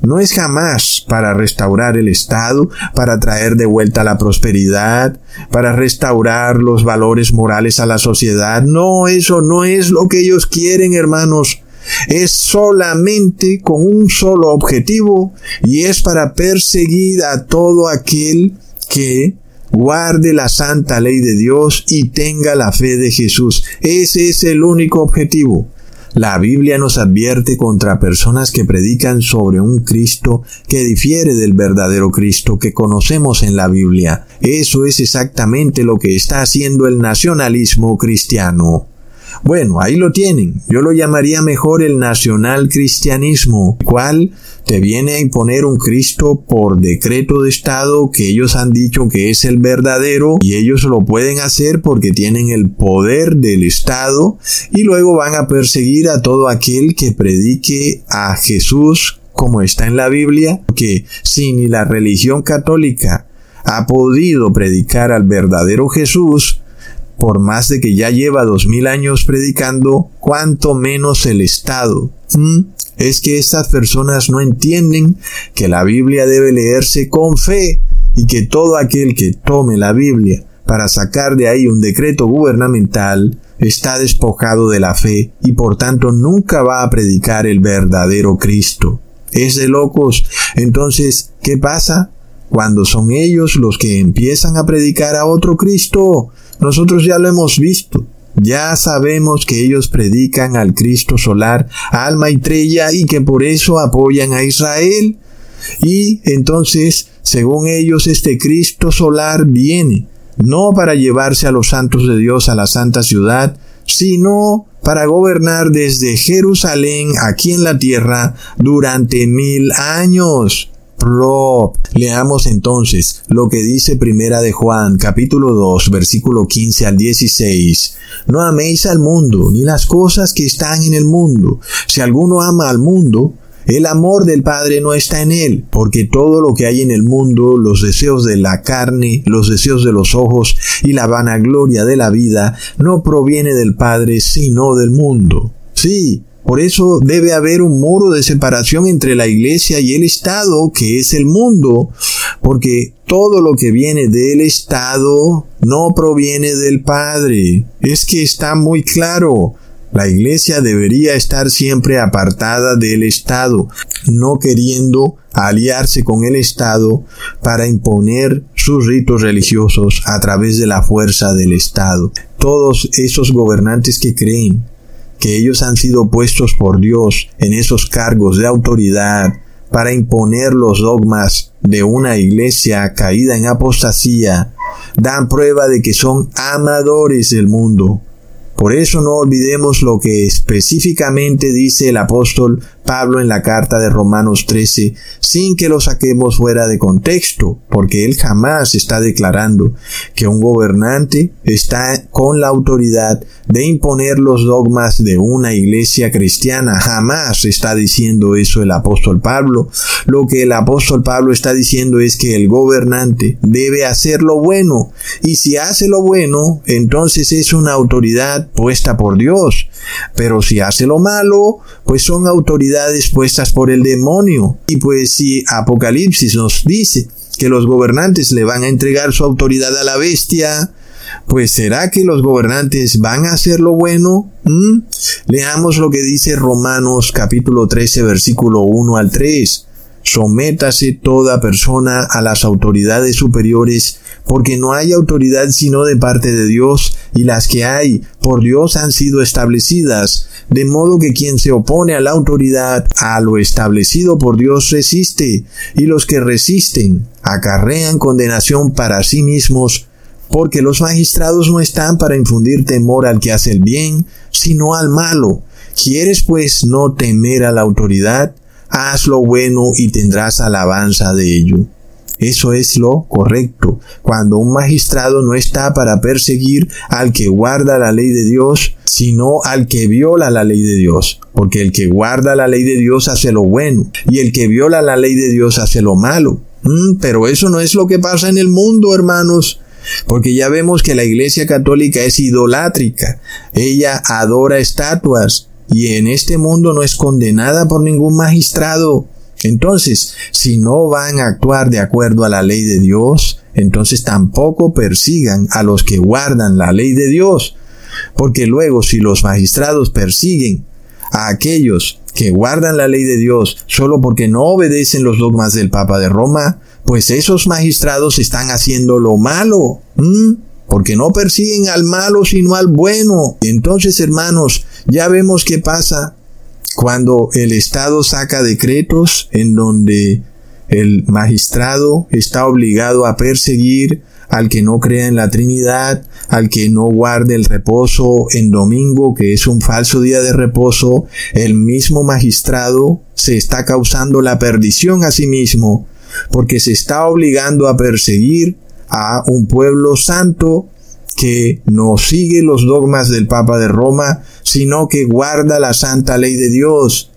no es jamás para restaurar el Estado, para traer de vuelta la prosperidad, para restaurar los valores morales a la sociedad. No, eso no es lo que ellos quieren, hermanos. Es solamente con un solo objetivo y es para perseguir a todo aquel que guarde la santa ley de Dios y tenga la fe de Jesús. Ese es el único objetivo. La Biblia nos advierte contra personas que predican sobre un Cristo que difiere del verdadero Cristo que conocemos en la Biblia. Eso es exactamente lo que está haciendo el nacionalismo cristiano. Bueno, ahí lo tienen. Yo lo llamaría mejor el nacional cristianismo, cual te viene a imponer un Cristo por decreto de Estado que ellos han dicho que es el verdadero y ellos lo pueden hacer porque tienen el poder del Estado y luego van a perseguir a todo aquel que predique a Jesús como está en la Biblia, que si ni la religión católica ha podido predicar al verdadero Jesús, por más de que ya lleva dos mil años predicando, cuanto menos el Estado. ¿Mm? Es que estas personas no entienden que la Biblia debe leerse con fe y que todo aquel que tome la Biblia para sacar de ahí un decreto gubernamental está despojado de la fe y por tanto nunca va a predicar el verdadero Cristo. Es de locos. Entonces, ¿qué pasa? Cuando son ellos los que empiezan a predicar a otro Cristo, nosotros ya lo hemos visto. Ya sabemos que ellos predican al Cristo solar, alma y trella, y que por eso apoyan a Israel. Y entonces, según ellos, este Cristo solar viene, no para llevarse a los santos de Dios a la santa ciudad, sino para gobernar desde Jerusalén aquí en la tierra durante mil años. Leamos entonces lo que dice Primera de Juan, capítulo 2, versículo 15 al 16. No améis al mundo, ni las cosas que están en el mundo. Si alguno ama al mundo, el amor del Padre no está en él, porque todo lo que hay en el mundo, los deseos de la carne, los deseos de los ojos y la vanagloria de la vida, no proviene del Padre, sino del mundo. Sí, por eso debe haber un muro de separación entre la iglesia y el Estado, que es el mundo, porque todo lo que viene del Estado no proviene del Padre. Es que está muy claro. La iglesia debería estar siempre apartada del Estado, no queriendo aliarse con el Estado para imponer sus ritos religiosos a través de la fuerza del Estado. Todos esos gobernantes que creen que ellos han sido puestos por Dios en esos cargos de autoridad para imponer los dogmas de una iglesia caída en apostasía, dan prueba de que son amadores del mundo, por eso no olvidemos lo que específicamente dice el apóstol Pablo en la carta de Romanos 13, sin que lo saquemos fuera de contexto, porque él jamás está declarando que un gobernante está con la autoridad de imponer los dogmas de una iglesia cristiana. Jamás está diciendo eso el apóstol Pablo. Lo que el apóstol Pablo está diciendo es que el gobernante debe hacer lo bueno, y si hace lo bueno, entonces es una autoridad puesta por Dios. Pero si hace lo malo, pues son autoridades puestas por el demonio. Y pues si Apocalipsis nos dice que los gobernantes le van a entregar su autoridad a la bestia, pues será que los gobernantes van a hacer lo bueno? ¿Mm? Leamos lo que dice Romanos capítulo 13 versículo 1 al 3. Sométase toda persona a las autoridades superiores, porque no hay autoridad sino de parte de Dios, y las que hay por Dios han sido establecidas, de modo que quien se opone a la autoridad, a lo establecido por Dios resiste, y los que resisten acarrean condenación para sí mismos, porque los magistrados no están para infundir temor al que hace el bien, sino al malo. ¿Quieres pues no temer a la autoridad? Haz lo bueno y tendrás alabanza de ello. Eso es lo correcto. Cuando un magistrado no está para perseguir al que guarda la ley de Dios, sino al que viola la ley de Dios. Porque el que guarda la ley de Dios hace lo bueno y el que viola la ley de Dios hace lo malo. Mm, pero eso no es lo que pasa en el mundo, hermanos. Porque ya vemos que la Iglesia Católica es idolátrica. Ella adora estatuas y en este mundo no es condenada por ningún magistrado. Entonces, si no van a actuar de acuerdo a la ley de Dios, entonces tampoco persigan a los que guardan la ley de Dios. Porque luego si los magistrados persiguen a aquellos que guardan la ley de Dios solo porque no obedecen los dogmas del Papa de Roma, pues esos magistrados están haciendo lo malo, porque no persiguen al malo sino al bueno. Entonces, hermanos, ya vemos qué pasa cuando el Estado saca decretos en donde el magistrado está obligado a perseguir al que no crea en la Trinidad, al que no guarde el reposo en domingo, que es un falso día de reposo, el mismo magistrado se está causando la perdición a sí mismo, porque se está obligando a perseguir a un pueblo santo que no sigue los dogmas del Papa de Roma, sino que guarda la santa ley de Dios.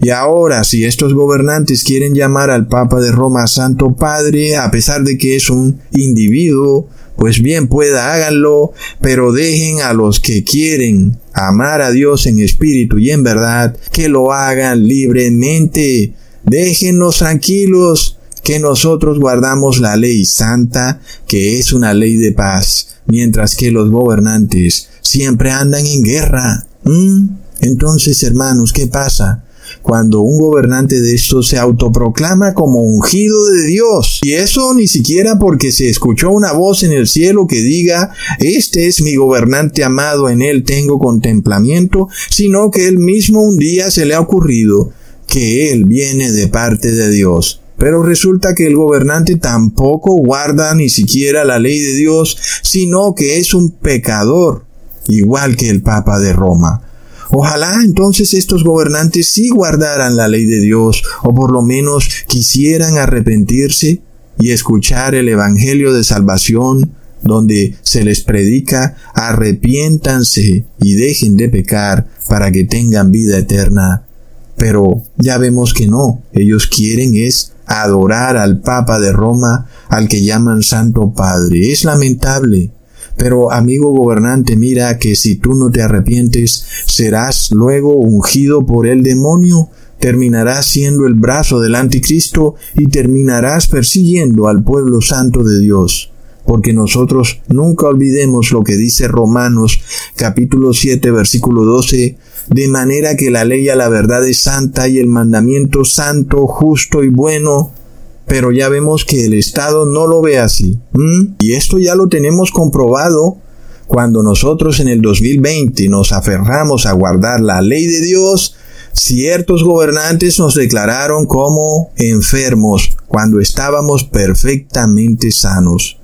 Y ahora, si estos gobernantes quieren llamar al Papa de Roma Santo Padre, a pesar de que es un individuo, pues bien pueda háganlo, pero dejen a los que quieren amar a Dios en espíritu y en verdad, que lo hagan libremente. Déjennos tranquilos, que nosotros guardamos la ley santa, que es una ley de paz mientras que los gobernantes siempre andan en guerra. ¿Mm? Entonces, hermanos, ¿qué pasa? Cuando un gobernante de estos se autoproclama como ungido de Dios. Y eso ni siquiera porque se escuchó una voz en el cielo que diga, este es mi gobernante amado, en él tengo contemplamiento, sino que él mismo un día se le ha ocurrido que él viene de parte de Dios. Pero resulta que el gobernante tampoco guarda ni siquiera la ley de Dios, sino que es un pecador, igual que el Papa de Roma. Ojalá entonces estos gobernantes sí guardaran la ley de Dios, o por lo menos quisieran arrepentirse y escuchar el Evangelio de Salvación, donde se les predica arrepiéntanse y dejen de pecar para que tengan vida eterna. Pero ya vemos que no, ellos quieren es adorar al Papa de Roma, al que llaman Santo Padre. Es lamentable. Pero amigo gobernante, mira que si tú no te arrepientes, serás luego ungido por el demonio, terminarás siendo el brazo del anticristo y terminarás persiguiendo al pueblo santo de Dios. Porque nosotros nunca olvidemos lo que dice Romanos capítulo 7 versículo 12, de manera que la ley a la verdad es santa y el mandamiento santo, justo y bueno, pero ya vemos que el Estado no lo ve así. Y esto ya lo tenemos comprobado cuando nosotros en el 2020 nos aferramos a guardar la ley de Dios, ciertos gobernantes nos declararon como enfermos cuando estábamos perfectamente sanos.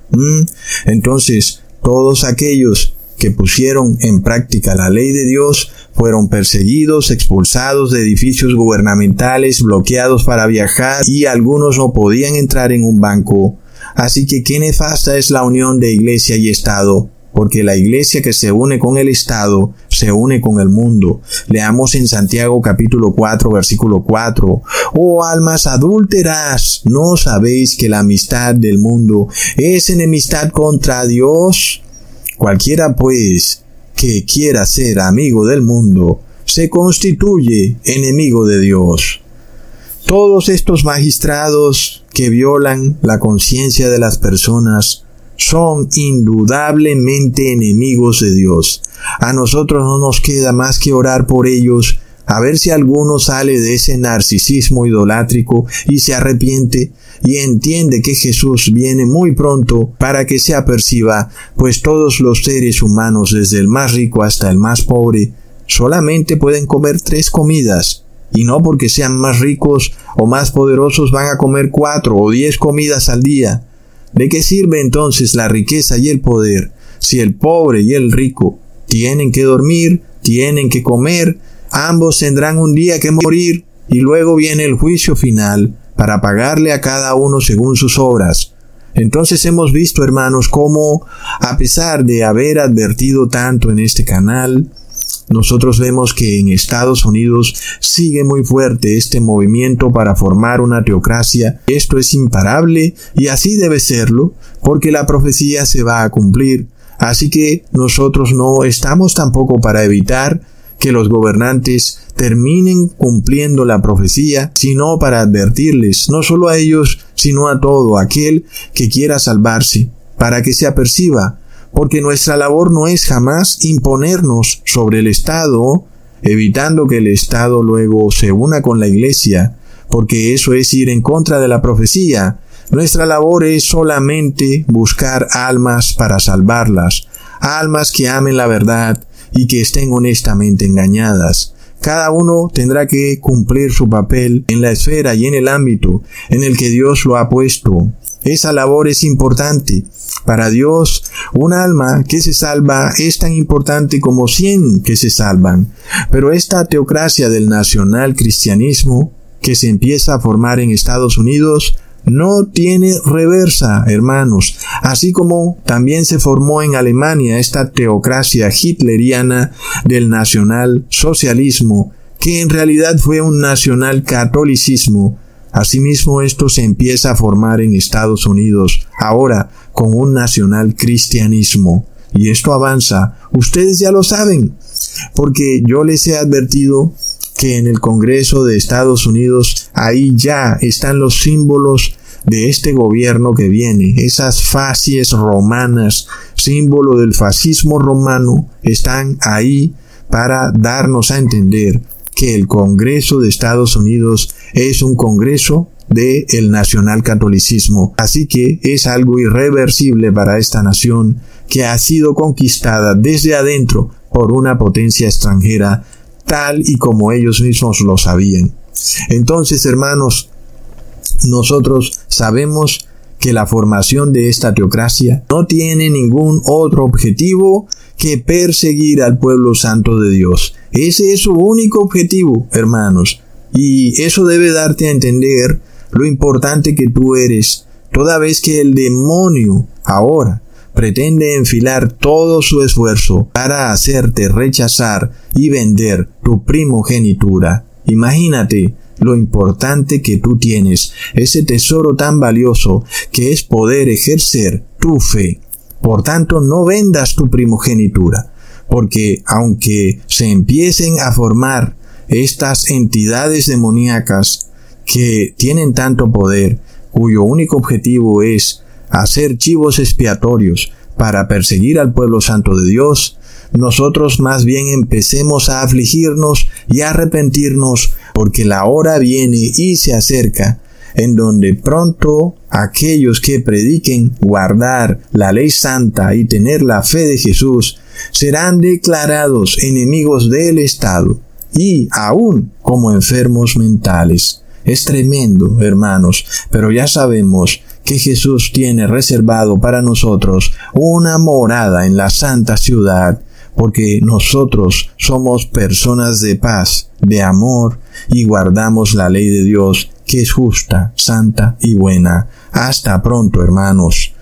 Entonces, todos aquellos que pusieron en práctica la ley de Dios fueron perseguidos, expulsados de edificios gubernamentales, bloqueados para viajar y algunos no podían entrar en un banco. Así que qué nefasta es la unión de iglesia y Estado, porque la iglesia que se une con el Estado se une con el mundo. Leamos en Santiago capítulo 4 versículo 4. Oh almas adúlteras, ¿no sabéis que la amistad del mundo es enemistad contra Dios? Cualquiera pues que quiera ser amigo del mundo se constituye enemigo de Dios. Todos estos magistrados que violan la conciencia de las personas son indudablemente enemigos de Dios. A nosotros no nos queda más que orar por ellos a ver si alguno sale de ese narcisismo idolátrico y se arrepiente y entiende que Jesús viene muy pronto para que se aperciba, pues todos los seres humanos, desde el más rico hasta el más pobre, solamente pueden comer tres comidas, y no porque sean más ricos o más poderosos van a comer cuatro o diez comidas al día. ¿De qué sirve entonces la riqueza y el poder si el pobre y el rico tienen que dormir, tienen que comer, ambos tendrán un día que morir y luego viene el juicio final para pagarle a cada uno según sus obras. Entonces hemos visto, hermanos, cómo, a pesar de haber advertido tanto en este canal, nosotros vemos que en Estados Unidos sigue muy fuerte este movimiento para formar una teocracia. Esto es imparable y así debe serlo, porque la profecía se va a cumplir. Así que nosotros no estamos tampoco para evitar que los gobernantes terminen cumpliendo la profecía, sino para advertirles, no solo a ellos, sino a todo aquel que quiera salvarse, para que se aperciba, porque nuestra labor no es jamás imponernos sobre el Estado, evitando que el Estado luego se una con la Iglesia, porque eso es ir en contra de la profecía. Nuestra labor es solamente buscar almas para salvarlas, almas que amen la verdad, y que estén honestamente engañadas. Cada uno tendrá que cumplir su papel en la esfera y en el ámbito en el que Dios lo ha puesto. Esa labor es importante. Para Dios, un alma que se salva es tan importante como cien que se salvan. Pero esta teocracia del nacional cristianismo que se empieza a formar en Estados Unidos no tiene reversa, hermanos, así como también se formó en Alemania esta teocracia hitleriana del nacional socialismo, que en realidad fue un nacional catolicismo. Asimismo, esto se empieza a formar en Estados Unidos, ahora con un nacional cristianismo. Y esto avanza, ustedes ya lo saben, porque yo les he advertido que en el Congreso de Estados Unidos ahí ya están los símbolos de este gobierno que viene, esas facies romanas, símbolo del fascismo romano, están ahí para darnos a entender que el Congreso de Estados Unidos es un Congreso de el nacional catolicismo. Así que es algo irreversible para esta nación que ha sido conquistada desde adentro por una potencia extranjera tal y como ellos mismos lo sabían. Entonces, hermanos, nosotros sabemos que la formación de esta teocracia no tiene ningún otro objetivo que perseguir al pueblo santo de Dios. Ese es su único objetivo, hermanos. Y eso debe darte a entender lo importante que tú eres, toda vez que el demonio ahora pretende enfilar todo su esfuerzo para hacerte rechazar y vender tu primogenitura. Imagínate lo importante que tú tienes, ese tesoro tan valioso que es poder ejercer tu fe. Por tanto, no vendas tu primogenitura, porque aunque se empiecen a formar estas entidades demoníacas que tienen tanto poder, cuyo único objetivo es hacer chivos expiatorios para perseguir al pueblo santo de Dios, nosotros más bien empecemos a afligirnos y a arrepentirnos, porque la hora viene y se acerca, en donde pronto aquellos que prediquen guardar la ley santa y tener la fe de Jesús serán declarados enemigos del Estado y aún como enfermos mentales. Es tremendo, hermanos, pero ya sabemos que Jesús tiene reservado para nosotros una morada en la santa ciudad porque nosotros somos personas de paz, de amor, y guardamos la ley de Dios, que es justa, santa y buena. Hasta pronto, hermanos.